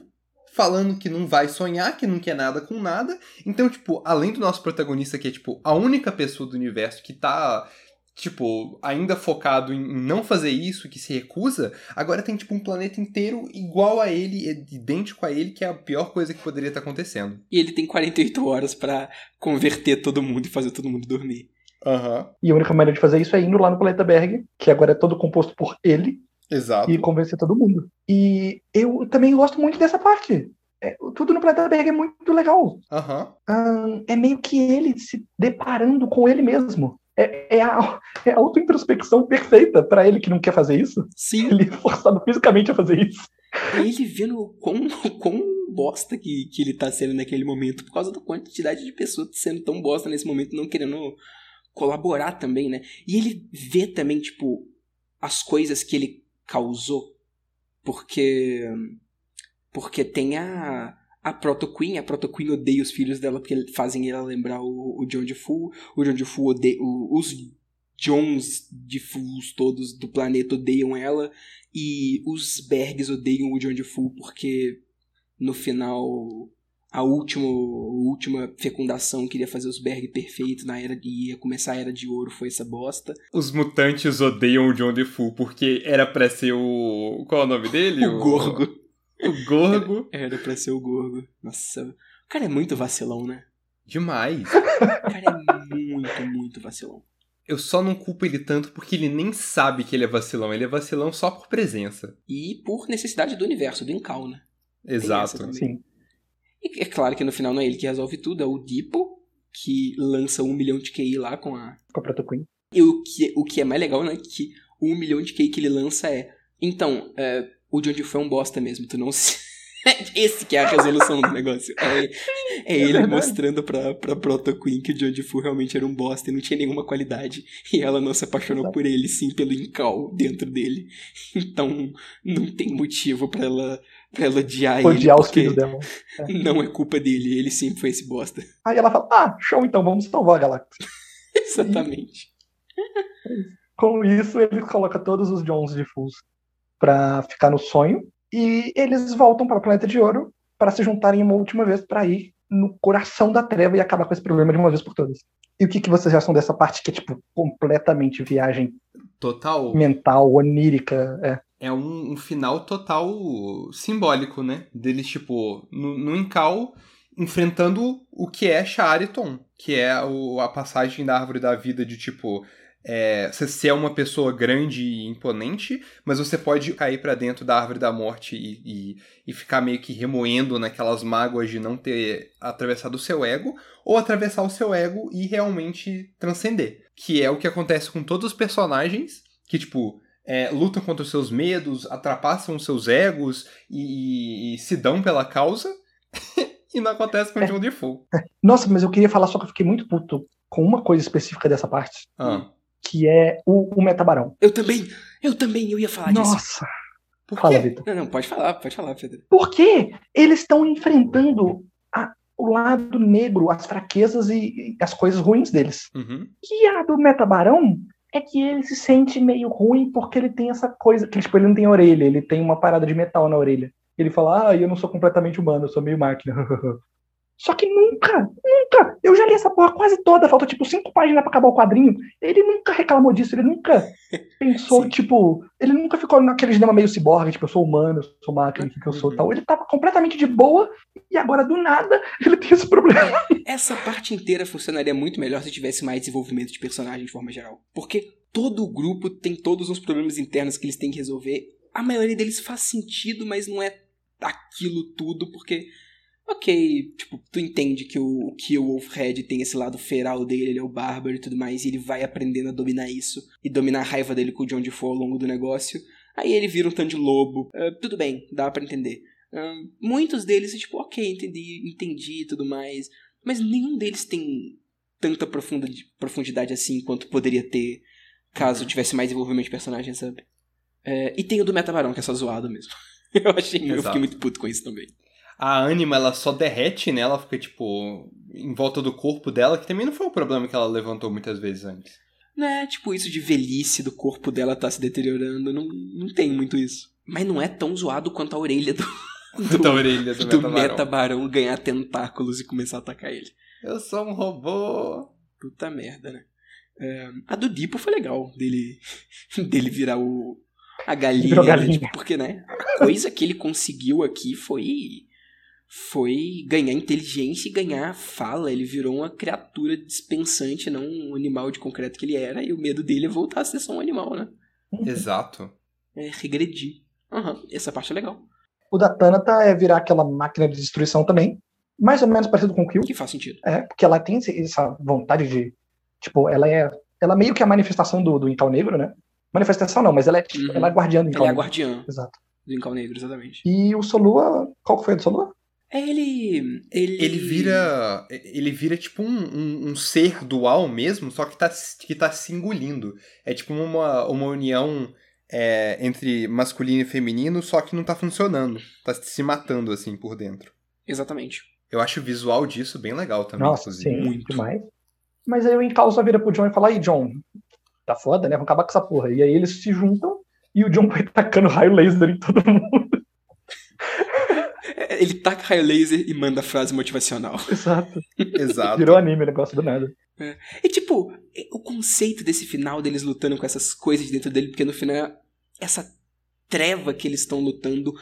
falando que não vai sonhar, que não quer nada com nada. Então, tipo, além do nosso protagonista, que é, tipo, a única pessoa do universo que tá tipo, ainda focado em não fazer isso, que se recusa, agora tem, tipo, um planeta inteiro igual a ele, idêntico a ele, que é a pior coisa que poderia estar acontecendo. E ele tem 48 horas pra converter todo mundo e fazer todo mundo dormir. Aham. E a única maneira de fazer isso é indo lá no planeta Berg, que agora é todo composto por ele, Exato. e convencer todo mundo. E eu também gosto muito dessa parte. É, tudo no planeta Berg é muito legal. Aham. Ahn, é meio que ele se deparando com ele mesmo. É, é a, é a autointrospecção perfeita pra ele que não quer fazer isso. Sim, Ele é forçado fisicamente a fazer isso. é ele vendo o quão, o quão bosta que, que ele tá sendo naquele momento, por causa da quantidade de pessoas sendo tão bosta nesse momento, não querendo colaborar também, né? E ele vê também, tipo, as coisas que ele causou. Porque. Porque tem a. A Proto Queen, a Proto Queen odeia os filhos dela porque fazem ela lembrar o, o John de Fu. O John de Fu odeia. o- os Johns de Fus todos do planeta odeiam ela. E os Bergs odeiam o John de Fu porque no final a última, a última fecundação queria fazer os Berg perfeitos na era de ia começar a era de ouro foi essa bosta. Os mutantes odeiam o John DeFu porque era pra ser o. Qual é o nome dele? O Gorgo. O Gorgo. Era pra ser o Gorgo. Nossa. O cara é muito vacilão, né? Demais. O cara é muito, muito vacilão. Eu só não culpo ele tanto porque ele nem sabe que ele é vacilão. Ele é vacilão só por presença. E por necessidade do universo, do Incal, né? Exato. Sim. E é claro que no final não é ele que resolve tudo, é o Dipo, que lança um milhão de QI lá com a. Com a Proto Queen. E o que, o que é mais legal, né? Que o um milhão de QI que ele lança é. Então, é, o John foi um bosta mesmo, tu não *laughs* se. Esse que é a resolução do negócio. É, é ele verdade. mostrando pra, pra Proto Queen que o John Fu realmente era um bosta e não tinha nenhuma qualidade. E ela não se apaixonou Exato. por ele, sim, pelo Incal dentro dele. Então, não tem motivo pra ela, pra ela odiar ele. Odiar os filhos dela. Não é culpa dele, ele sempre foi esse bosta. Aí ela fala: Ah, show então, vamos salvar a galáxia. *laughs* Exatamente. Com isso, ele coloca todos os Johns de Fus pra ficar no sonho. E eles voltam para o planeta de ouro para se juntarem uma última vez para ir no coração da treva e acabar com esse problema de uma vez por todas. E o que, que vocês acham dessa parte que é, tipo, completamente viagem Total. mental, onírica? É. É um, um final total simbólico, né? Deles, tipo, no, no Incal, enfrentando o que é Shariton, que é o- a passagem da árvore da vida de, tipo, é, você ser uma pessoa grande e imponente, mas você pode cair pra dentro da árvore da morte e, e, e ficar meio que remoendo naquelas mágoas de não ter atravessado o seu ego, ou atravessar o seu ego e realmente transcender. Que é o que acontece com todos os personagens, que, tipo, é, lutam contra os seus medos, atrapassam os seus egos e, e- e se dão pela causa. *laughs* e não acontece com o John Defoe. Nossa, mas eu queria falar só que eu fiquei muito puto com uma coisa específica dessa parte, Ah, que é o, o Metabarão. Eu também, eu também, eu ia falar disso. Nossa, por fala? Vitor. Não, não, pode falar, pode falar, Pedro. Porque eles estão enfrentando a- o lado negro, as fraquezas e, e as coisas ruins deles. Uhum. E a do Metabarão é que ele se sente meio ruim porque ele tem essa coisa, que tipo, ele não tem orelha, ele tem uma parada de metal na orelha. Ele fala, ah, eu não sou completamente humano, eu sou meio máquina. *laughs* Só que nunca, nunca, eu já li essa porra quase toda, falta tipo cinco páginas pra acabar o quadrinho. Ele nunca reclamou disso, ele nunca *laughs* pensou, Sim. tipo, ele nunca ficou naquele dilema meio ciborgue, tipo, eu sou humano, eu sou máquina, o que, eu sou tal. Ele tava completamente de boa e agora do nada *laughs* ele tem esse problema. Essa parte inteira funcionaria muito melhor se tivesse mais desenvolvimento de personagem de forma geral. Porque todo o grupo tem todos os problemas internos que eles têm que resolver. A maioria deles faz sentido, mas não é aquilo tudo, porque. Ok, tipo, tu entende que o, que o Wolfhead tem esse lado feral dele, ele é o bárbaro e tudo mais, e ele vai aprendendo a dominar isso e dominar a raiva dele com o John DeFore ao longo do negócio. Aí ele vira um tanto de lobo. Ah, tudo bem, dá pra entender. Ah, muitos deles, tipo, ok, entendi, entendi e tudo mais. Mas nenhum deles tem tanta profunda- profundidade assim quanto poderia ter caso tivesse mais desenvolvimento de personagem, sabe? É, e tem o do Metabarão, que é só zoado mesmo. *laughs* Eu achei, eu Exato. fiquei muito puto com isso também. A Anima, ela só derrete, né? Ela fica, tipo, em volta do corpo dela, que também não foi um problema que ela levantou muitas vezes antes. Né, tipo, isso de velhice do corpo dela tá se deteriorando, não, não tem muito isso. Mas não é tão zoado quanto a orelha do, *laughs* do, da orelha do, do Metabarão. Metabarão ganhar tentáculos e começar a atacar ele. Eu sou um robô. Puta merda, né? É, a do Dipo foi legal, dele, *laughs* dele virar o, a galinha, né? Tipo, porque, né, a coisa que ele conseguiu aqui foi foi ganhar inteligência e ganhar fala. Ele virou uma criatura dispensante, não um animal de concreto que ele era, e o medo dele é voltar a ser só um animal, né? *laughs* Exato. É regredir. Aham, essa parte é legal. O da Tanata é virar aquela máquina de destruição também. Mais ou menos parecido com o Kill. Que faz sentido. É, porque ela tem essa vontade de. Tipo, ela é. Ela meio que é a manifestação do, do Incal Negro, né? Manifestação não, mas ela é tipo, Uhum. ela é a guardiã do Incal é a Negro. guardiã Exato. do Incal Negro, exatamente. E o Solua. Qual que foi o do Solua? É ele. Ele, Ele vira. Ele vira tipo um, um, um ser dual mesmo, só que tá, que tá se engolindo. É tipo uma, uma união é, entre masculino e feminino, só que não tá funcionando. Tá se matando assim por dentro. Exatamente. Eu acho o visual disso bem legal também, Nossa, sim, muito. demais. Mas aí o Incal só vira pro John e fala: aí, John, tá foda, né? Vamos acabar com essa porra. E aí eles se juntam e o John *laughs* vai tacando raio laser em todo mundo. É, Ele taca raio laser e manda frase motivacional. Exato. Exato. Virou anime o negócio do nada. E tipo, é- o conceito desse final deles lutando com essas coisas dentro dele, porque no final, essa treva que eles estão lutando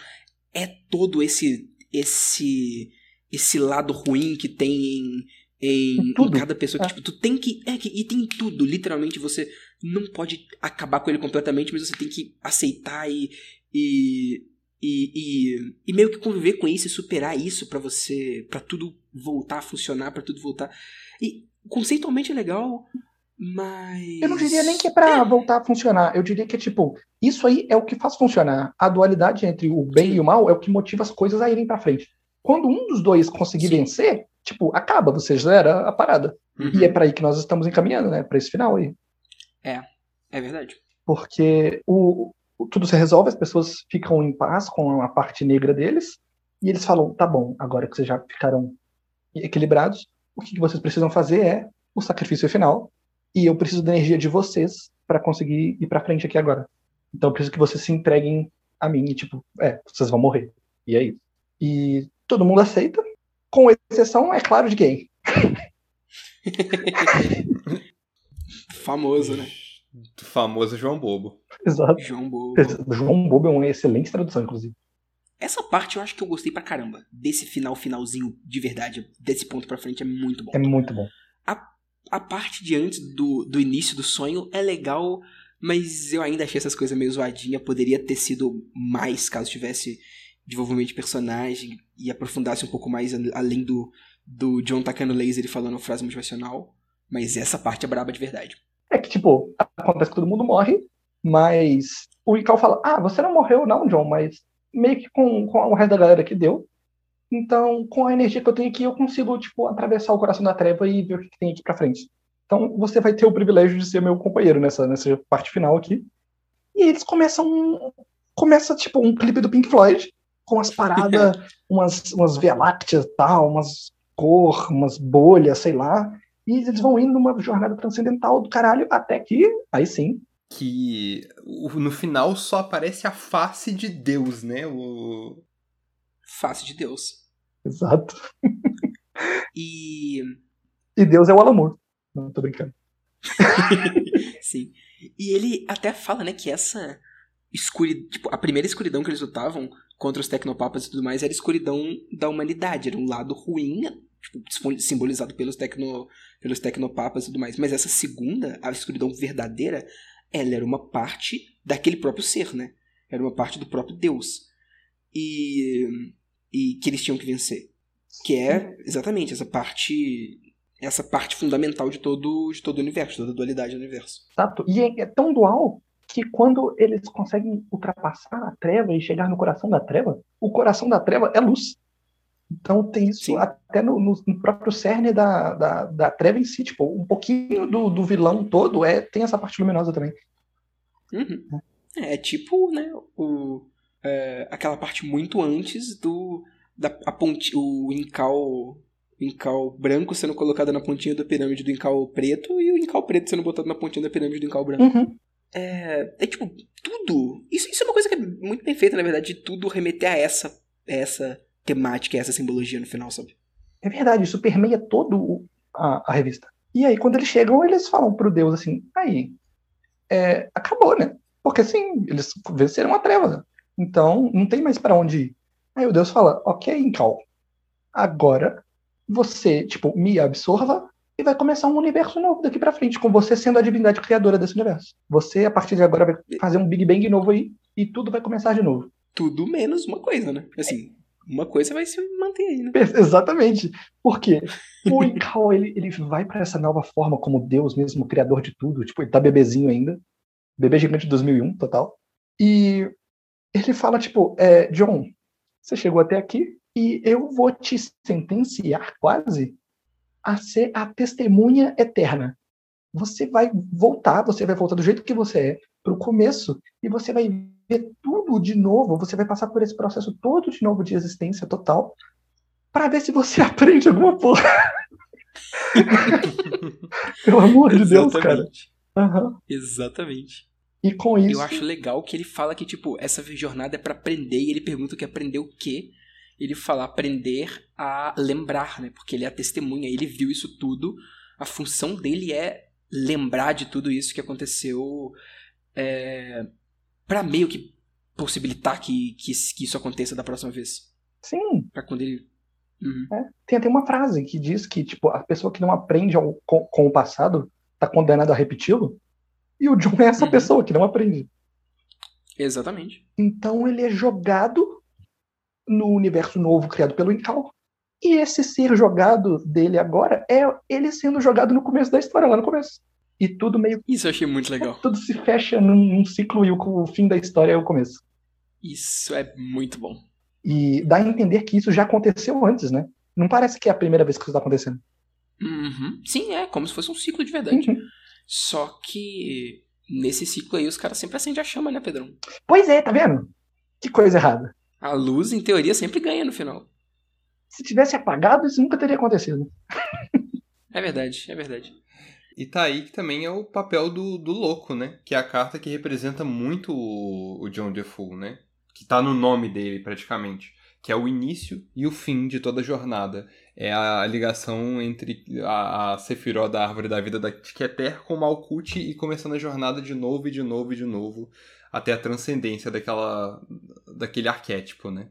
é todo esse esse esse lado ruim que tem em, em, em Tudo. cada pessoa. Que, É. tipo, tu tem que. É, que- e tem tudo. Literalmente, você não pode acabar com ele completamente, mas você tem que aceitar e. e e, e, e meio que conviver com isso e superar isso pra você. pra tudo voltar a funcionar, pra tudo voltar. E conceitualmente é legal, mas. Eu não diria nem que é pra voltar a funcionar. Eu diria que é tipo, isso aí é o que faz funcionar. A dualidade entre o bem Sim. e o mal é o que motiva as coisas a irem pra frente. Quando um dos dois conseguir Sim. vencer, tipo, acaba, você zera a parada. Uhum. E é pra aí que nós estamos encaminhando, né? Pra esse final aí. É verdade. Porque o- tudo se resolve, as pessoas ficam em paz com a parte negra deles, e eles falam: tá bom, agora que vocês já ficaram equilibrados, o que que vocês precisam fazer é o sacrifício final, e eu preciso da energia de vocês para conseguir ir pra frente aqui agora. Então eu preciso que vocês se entreguem a mim, e tipo, é, vocês vão morrer. E é isso. E todo mundo aceita, com exceção, é claro, de quem? *laughs* Famoso, né? Famoso João Bobo. Exato. João Bobo. João Bobo é uma excelente tradução, inclusive. Essa parte eu acho que eu gostei pra caramba. Desse final, finalzinho de verdade. Desse ponto pra frente é muito bom. É muito bom. A parte de antes do, do início do sonho é legal, mas eu ainda achei essas coisas meio zoadinha. Poderia ter sido mais caso tivesse desenvolvimento de personagem e aprofundasse um pouco mais a- além do, do John tacando laser e falando frase motivacional. Mas essa parte é braba de verdade. Que, tipo, acontece que todo mundo morre, mas o Ikal fala: Ah, você não morreu, não, John, mas meio que com, com o resto da galera que deu. Então, com a energia que eu tenho aqui, eu consigo, tipo, atravessar o coração da treva e ver o que, tem aqui pra frente. Então, você vai ter o privilégio de ser meu companheiro nessa, nessa parte final aqui. E eles começam. Começa, tipo, um clipe do Pink Floyd, com as paradas, *laughs* umas, umas Via tal, umas cor, umas bolhas, sei lá. E eles vão indo numa jornada transcendental do caralho, até que, aí sim, Que no final só aparece a face de Deus, né? O... Face de Deus. exato. *laughs* E. E Deus é o Alamur. Não, tô brincando. *laughs* Sim. E ele até fala, né, que essa escuridão. Tipo, a primeira escuridão que eles lutavam contra os tecnopapas e tudo mais era a escuridão da humanidade. Era um lado ruim, tipo, simbol- simbolizado pelos, tecno, pelos tecnopapas e tudo mais. Mas essa segunda, a escuridão verdadeira, ela era uma parte daquele próprio ser, né? Era uma parte do próprio Deus. E. E que eles tinham que vencer. Que é exatamente essa parte. Essa parte fundamental de todo, de todo o universo, toda a dualidade do universo. Exato. E é, é tão dual que quando eles conseguem ultrapassar a treva e chegar no coração da treva, o coração da treva é luz. Então tem isso Sim. até no, no- próprio cerne da, da, da treva em si. Tipo, um pouquinho do, do vilão todo é tem essa parte luminosa também. Uhum. É, é tipo, né, o, é, aquela parte muito antes do da a ponti, o incal incal branco sendo colocado na pontinha da pirâmide do incal preto e o incal preto sendo botado na pontinha da pirâmide do incal branco. Uhum. É, é tipo, tudo. Isso, isso é uma coisa que é muito bem feita, na verdade, de tudo remeter a essa, a essa temática, a essa simbologia no final, sabe? É verdade, isso permeia todo o- a, a revista. E aí, quando eles chegam, eles falam pro Deus assim: aí, é, acabou, né? Porque assim, eles venceram a treva. Então, não tem mais pra onde ir. Aí o Deus fala: ok, Incal, agora você, tipo, me absorva e vai começar um universo novo daqui pra frente, com você sendo a divindade criadora desse universo. Você, a partir de agora, vai fazer um Big Bang novo aí e tudo vai começar de novo. Tudo menos uma coisa, né? Assim, uma coisa vai se manter aí, né? Exatamente. Por quê? O Incal, ele, ele vai pra essa nova forma como Deus mesmo, criador de tudo. Tipo, ele tá bebezinho ainda. Bebê gigante de 2001, total. E ele fala, tipo, é, John, você chegou até aqui e eu vou te sentenciar quase a ser a testemunha eterna. Você vai voltar, você vai voltar do jeito que você é, pro começo, e você vai ver tudo de novo, você vai passar por esse processo todo de novo de existência total, para ver se você *laughs* aprende alguma porra. *laughs* Pelo amor de Deus, cara. Exatamente. Aham. Exatamente. E com isso. Eu acho legal que ele fala que, tipo, essa jornada é pra aprender, e ele pergunta que aprender o quê? Ele fala aprender a lembrar, né? Porque ele é a testemunha, ele viu isso tudo. A função dele é lembrar de tudo isso que aconteceu é, para meio que possibilitar que, que, que isso aconteça da próxima vez. Sim, Pra quando ele. Uhum. tem até uma frase que diz que, tipo, a pessoa que não aprende ao- com, com o passado tá condenada a repeti-lo. E o John é essa Uhum. pessoa que não aprende. Exatamente. Então ele é jogado no universo novo criado pelo Incal. E esse ser jogado dele agora é ele sendo jogado no começo da história, lá no começo. E tudo meio Isso eu achei muito legal. tudo se fecha num, num ciclo e o, o fim da história é o começo. Isso é muito bom. E dá a entender que isso já aconteceu antes, né? Não parece que é a primeira vez que isso está acontecendo. Uhum. Sim, é como se fosse um ciclo de verdade. Uhum. Só que nesse ciclo aí os caras sempre acendem a chama, né, Pedrão? Pois é, tá vendo? Que coisa errada. A luz, em teoria, sempre ganha no final. Se tivesse apagado, isso nunca teria acontecido. É verdade, é verdade. E tá aí que também é o papel do, do louco, né? Que é a carta que representa muito o, o John Defoe, né? Que tá no nome dele, praticamente. Que é o início e o fim de toda a jornada. É a ligação entre a, a Sephiroth da Árvore da Vida da Keter com o Malkuth e começando a jornada de novo e de novo e de novo. Até a transcendência daquela, daquele arquétipo, né?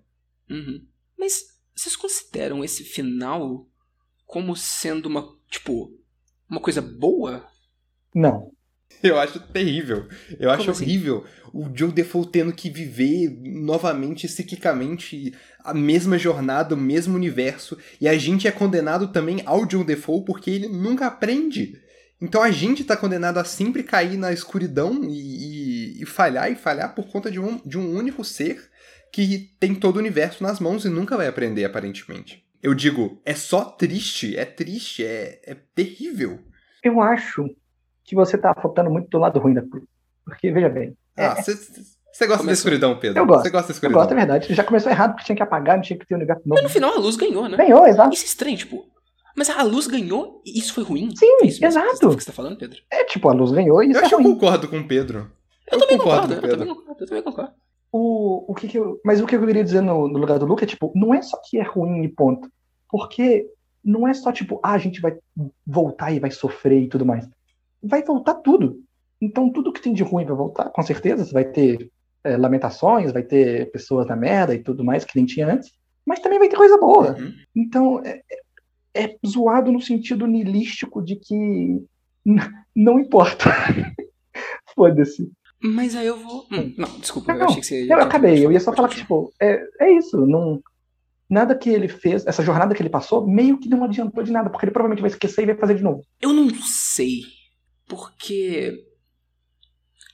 Uhum. Mas vocês consideram esse final como sendo uma, tipo, uma coisa boa? Não. Eu acho terrível. Eu acho assim? horrível o Joe Defoe tendo que viver novamente, psiquicamente, a mesma jornada, o mesmo universo. E a gente é condenado também ao Joe Defoe porque ele nunca aprende. Então a gente tá condenado a sempre cair na escuridão e, e- e falhar e falhar por conta de um, de um único ser que tem todo o universo nas mãos e nunca vai aprender, aparentemente. Eu digo, é só triste, é triste, é, é terrível. Eu acho que você tá focando muito do lado ruim da coisa. Porque, veja bem, Ah, você gosta da escuridão, Pedro? Eu gosto. Você gosta da eu escuridão? gosto, é verdade. Já começou errado, porque tinha que apagar, não tinha que ter um universo novo. Mas no final a luz ganhou, né? Ganhou, exato. Isso é estranho, tipo. Mas a luz ganhou e isso foi ruim? Sim, é isso mesmo exato. que você tá falando, Pedro? É tipo, a luz ganhou e isso Eu é acho que eu ruim. concordo com o Pedro. Eu, também concordo concordo, com o eu também Pedro. concordo, eu também concordo. O, o que que eu, mas o que eu queria dizer no, no lugar do Luke é, tipo, não é só que é ruim e ponto. Porque não é só, tipo, ah, a gente vai voltar e vai sofrer e tudo mais. Vai voltar tudo. Então, tudo que tem de ruim vai voltar, com certeza. Você vai ter é, lamentações, vai ter pessoas na merda e tudo mais, que nem tinha antes. Mas também vai ter coisa boa. Uhum. Então, é, é- é zoado no sentido nilístico de que *laughs* não importa. *laughs* Foda-se. Mas aí eu vou. Hum, não, desculpa, Não, eu achei que você. Eu acabei, eu ia só falar que, tipo, é, é isso. Não, nada que ele fez, essa jornada que ele passou, meio que não adiantou de nada, porque ele provavelmente vai esquecer e vai fazer de novo. Eu não sei. Porque.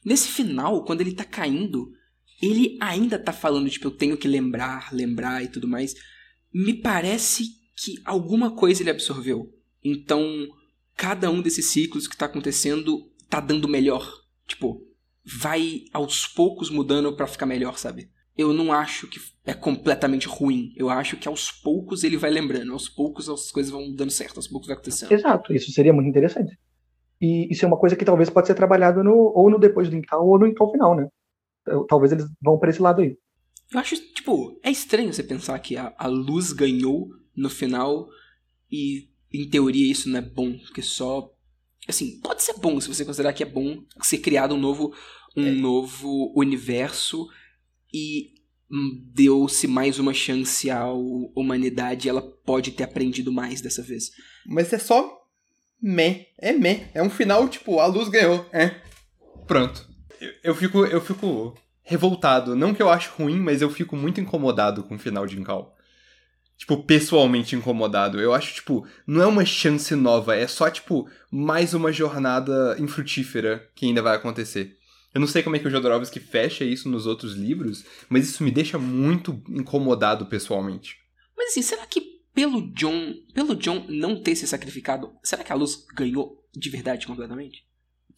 Nesse final, quando ele tá caindo, ele ainda tá falando, tipo, eu tenho que lembrar, lembrar e tudo mais. Me parece que alguma coisa ele absorveu. Então, cada um desses ciclos que tá acontecendo tá dando melhor. Tipo, vai aos poucos mudando pra ficar melhor, sabe? Eu não acho que é completamente ruim. Eu acho que aos poucos ele vai lembrando. Aos poucos as coisas vão dando certo. Aos poucos vai acontecendo. Exato, isso seria muito interessante. E isso é uma coisa que talvez pode ser trabalhado no, ou no depois do Incal ou no Incal final, né? Então, Talvez eles vão pra esse lado aí. Eu acho, tipo, é estranho você pensar que a, a luz ganhou no final e, em teoria, isso não é bom, porque só Assim, pode ser bom se você considerar que é bom ser criado um novo, um É. novo universo e deu-se mais uma chance à humanidade. Ela pode ter aprendido mais dessa vez. Mas é só meh. É meh. É um final, tipo, a luz ganhou. É. Pronto. Eu, eu fico, eu fico revoltado. Não que eu acho ruim, mas eu fico muito incomodado com o final de Incal. Tipo, pessoalmente incomodado. Eu acho, tipo, não é uma chance nova, é só, tipo, mais uma jornada infrutífera que ainda vai acontecer. Eu não sei como é que o Jodorowsky fecha isso nos outros livros, mas isso me deixa muito incomodado pessoalmente. Mas assim, será que pelo John, pelo John não ter se sacrificado, será que a luz ganhou de verdade completamente?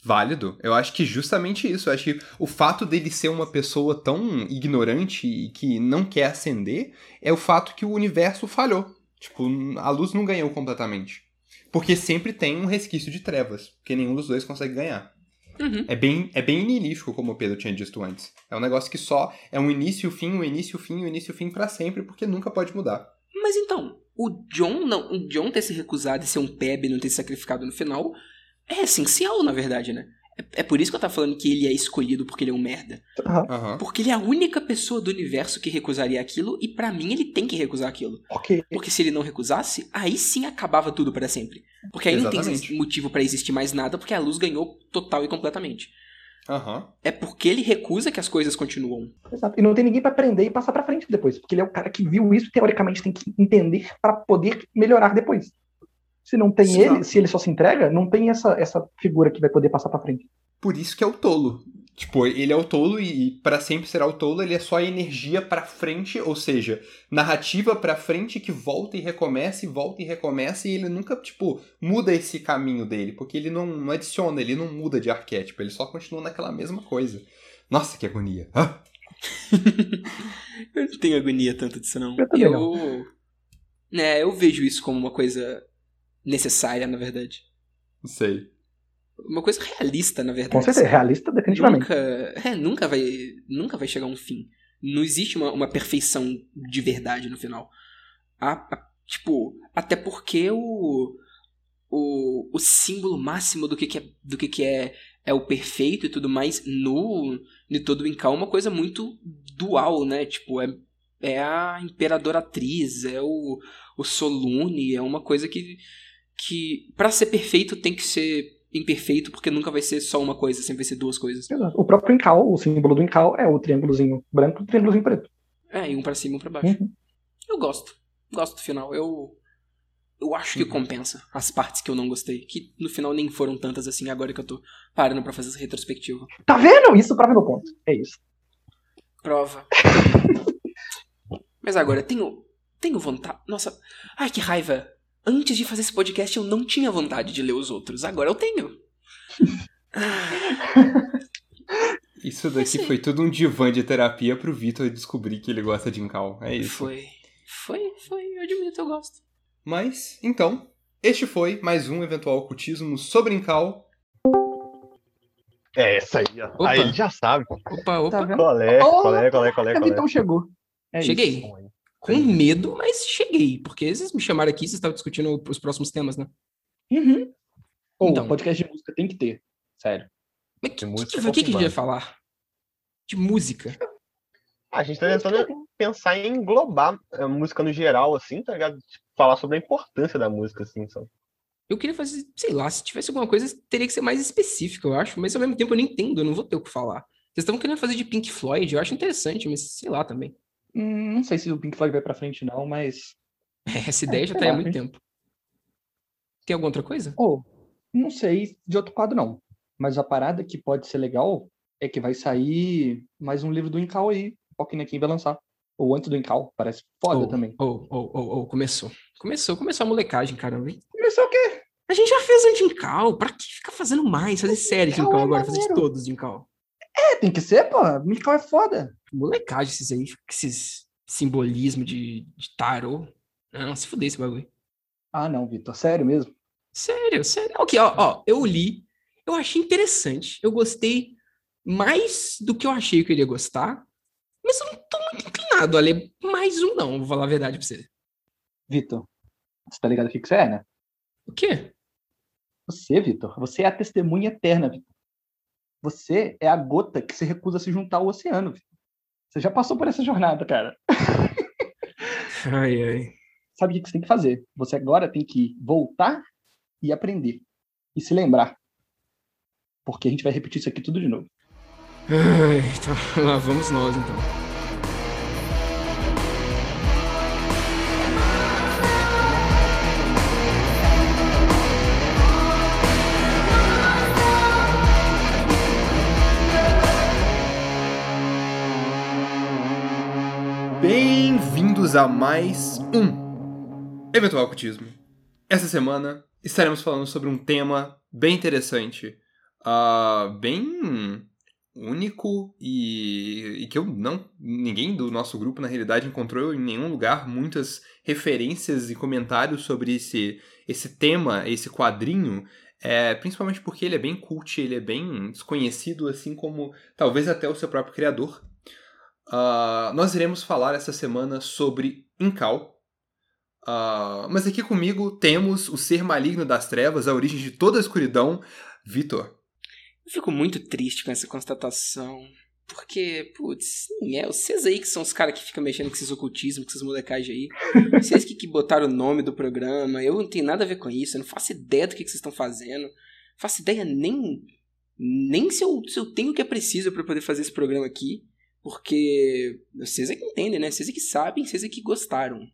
Válido. Eu acho que justamente isso. Eu acho que o fato dele ser uma pessoa tão ignorante e que não quer ascender é o fato que o universo falhou. Tipo, a luz não ganhou completamente. Porque sempre tem um resquício de trevas, porque nenhum dos dois consegue ganhar. Uhum. É bem, é bem inilístico, como o Pedro tinha dito antes. É um negócio que só é um início, fim, um início, fim, um início, fim pra sempre, porque nunca pode mudar. Mas então, o John não, o John ter se recusado e ser um peb e não ter se sacrificado no final é essencial, na verdade, né? É, é por isso que eu tava falando que ele é escolhido porque ele é um merda. Aham. Porque ele é a única pessoa do universo que recusaria aquilo e pra mim ele tem que recusar aquilo. ok. Porque se ele não recusasse, aí sim acabava tudo pra sempre. Porque aí não Exatamente. tem motivo pra existir mais nada, porque a luz ganhou total e completamente. Aham. É porque ele recusa que as coisas continuam. Exato. E não tem ninguém pra aprender e passar pra frente depois. Porque ele é o cara que viu isso e teoricamente tem que entender pra poder melhorar depois. Se não tem ele, se ele só se entrega, não tem essa, essa figura que vai poder passar pra frente. Por isso que é o tolo. Tipo, ele é o tolo e, e para sempre será o tolo, ele é só energia pra frente, ou seja, narrativa pra frente que volta e recomeça e volta e recomeça e ele nunca, tipo, muda esse caminho dele, porque ele não, não adiciona, ele não muda de arquétipo, ele só continua naquela mesma coisa. Nossa, que agonia. Ah, *laughs* Eu não tenho agonia tanto disso, não. Eu também eu... É, eu vejo isso como uma coisa necessária, na verdade. não sei. Uma coisa realista, na verdade. Com certeza, realista, definitivamente. Nunca, é, nunca vai, nunca vai chegar a um fim. Não existe uma, uma perfeição de verdade no final. A- a- tipo, até porque o, o, o símbolo máximo do que, que, é, do que, que é, é o perfeito e tudo mais no de todo o Incal é uma coisa muito dual, né? Tipo, é, é a Imperadoratriz, é o, o Solune, é uma coisa que, que para ser perfeito tem que ser imperfeito, porque nunca vai ser só uma coisa, sempre vai ser duas coisas. Exato. O próprio Incal, o símbolo do Incal é o triângulozinho branco e o triângulozinho preto. É, e um pra cima e um pra baixo. Uhum. Eu gosto. Gosto do final. Eu. Eu acho que Uhum. compensa as partes que eu não gostei. Que no final nem foram tantas assim, agora que eu tô parando pra fazer essa retrospectiva. Tá vendo? Isso prova meu ponto. É isso. Prova. *laughs* Mas agora, tenho. Tenho vontade. Nossa. Ai, que raiva. Antes de fazer esse podcast, eu não tinha vontade de ler os outros. Agora eu tenho. *laughs* Isso daqui Esse- foi tudo um divã de terapia pro Vitor descobrir que ele gosta de Incal. É isso. foi. Foi, foi. Eu admito, eu gosto. Mas, então, este foi mais um eventual ocultismo sobre Incal. É essa aí, ó. Opa. Aí ele já sabe. Opa, opa. Tá vendo? Qual é, qual é, qual é, qual é, qual é. Vitão chegou. É isso. Com medo, mas cheguei. Porque vocês me chamaram aqui, vocês estavam discutindo os próximos temas, né? Uhum. Pô, Então. podcast de música tem que ter. Sério. Mas que, música que, que, que, que a gente vai confirmado. falar? De música. Ah, a gente tá tentando pensar em englobar a música no geral, assim, tá ligado? Falar sobre a importância da música, assim, sabe? Eu queria fazer, sei lá, se tivesse alguma coisa, teria que ser mais específica, eu acho. Mas ao mesmo tempo eu não entendo, eu não vou ter o que falar. Vocês estavam querendo fazer de Pink Floyd, eu acho interessante, mas sei lá também. Hum, não sei se o Pink Floyd vai pra frente, não, mas. Essa ideia já sei tá aí há muito tempo. Tem alguma outra coisa? Ou, não sei de outro quadro, não. Mas a parada que pode ser legal é que vai sair mais um livro do Incal aí. Qual que quem vai lançar. Ou antes do Incal, parece foda Oh, também. Oh, oh, oh, oh, começou. Começou, começou a molecagem, caramba. hein? Começou o quê? A gente já fez um de Incal, pra que ficar fazendo mais? Fazer série de Incal é agora, fazer de todos de Incal. É, tem que ser, pô. Incal é foda. Molecagem esses aí, esses simbolismo de, de tarô. Não, se fuder esse bagulho. Ah, não, Vitor. Sério mesmo. Sério, sério. Ok, ó, ó, eu li, eu achei interessante, eu gostei mais do que eu achei que eu iria gostar, mas eu não tô muito inclinado a ler mais um, não, vou falar a verdade pra você. Vitor, você tá ligado o que que você é, né? O quê? Você, Vitor, você é a testemunha eterna, Vitor. Você é a gota que se recusa a se juntar ao oceano. Você já passou por essa jornada, cara. *laughs* Ai, ai. Sabe o que você tem que fazer? Você agora tem que voltar e aprender. E se lembrar. Porque a gente vai repetir isso aqui tudo de novo. Ai, então, lá vamos nós, então. Bem-vindos a mais um Eventual Ocultismo. Essa semana estaremos falando sobre um tema bem interessante, ah, bem único e, e que eu não ninguém do nosso grupo na realidade encontrou em nenhum lugar muitas referências e comentários sobre esse esse tema, esse quadrinho, é, principalmente porque ele é bem cult, ele é bem desconhecido, assim como talvez até o seu próprio criador. Ah, nós iremos falar essa semana sobre Incal. Ah, mas aqui comigo temos o ser maligno das trevas, a origem de toda a escuridão, Vitor. Eu fico muito triste com essa constatação. Porque, putz, nem é. Vocês aí que são os caras que ficam mexendo com esses ocultismos, com essas molecagens aí. *laughs* Vocês que, que botaram o nome do programa. Eu não tenho nada a ver com isso. Eu não faço ideia do que, que vocês estão fazendo. Não faço ideia nem. Nem se eu, se eu tenho o que é preciso para poder fazer esse programa aqui. Porque vocês é que entendem, né? Vocês é que sabem, vocês é que gostaram.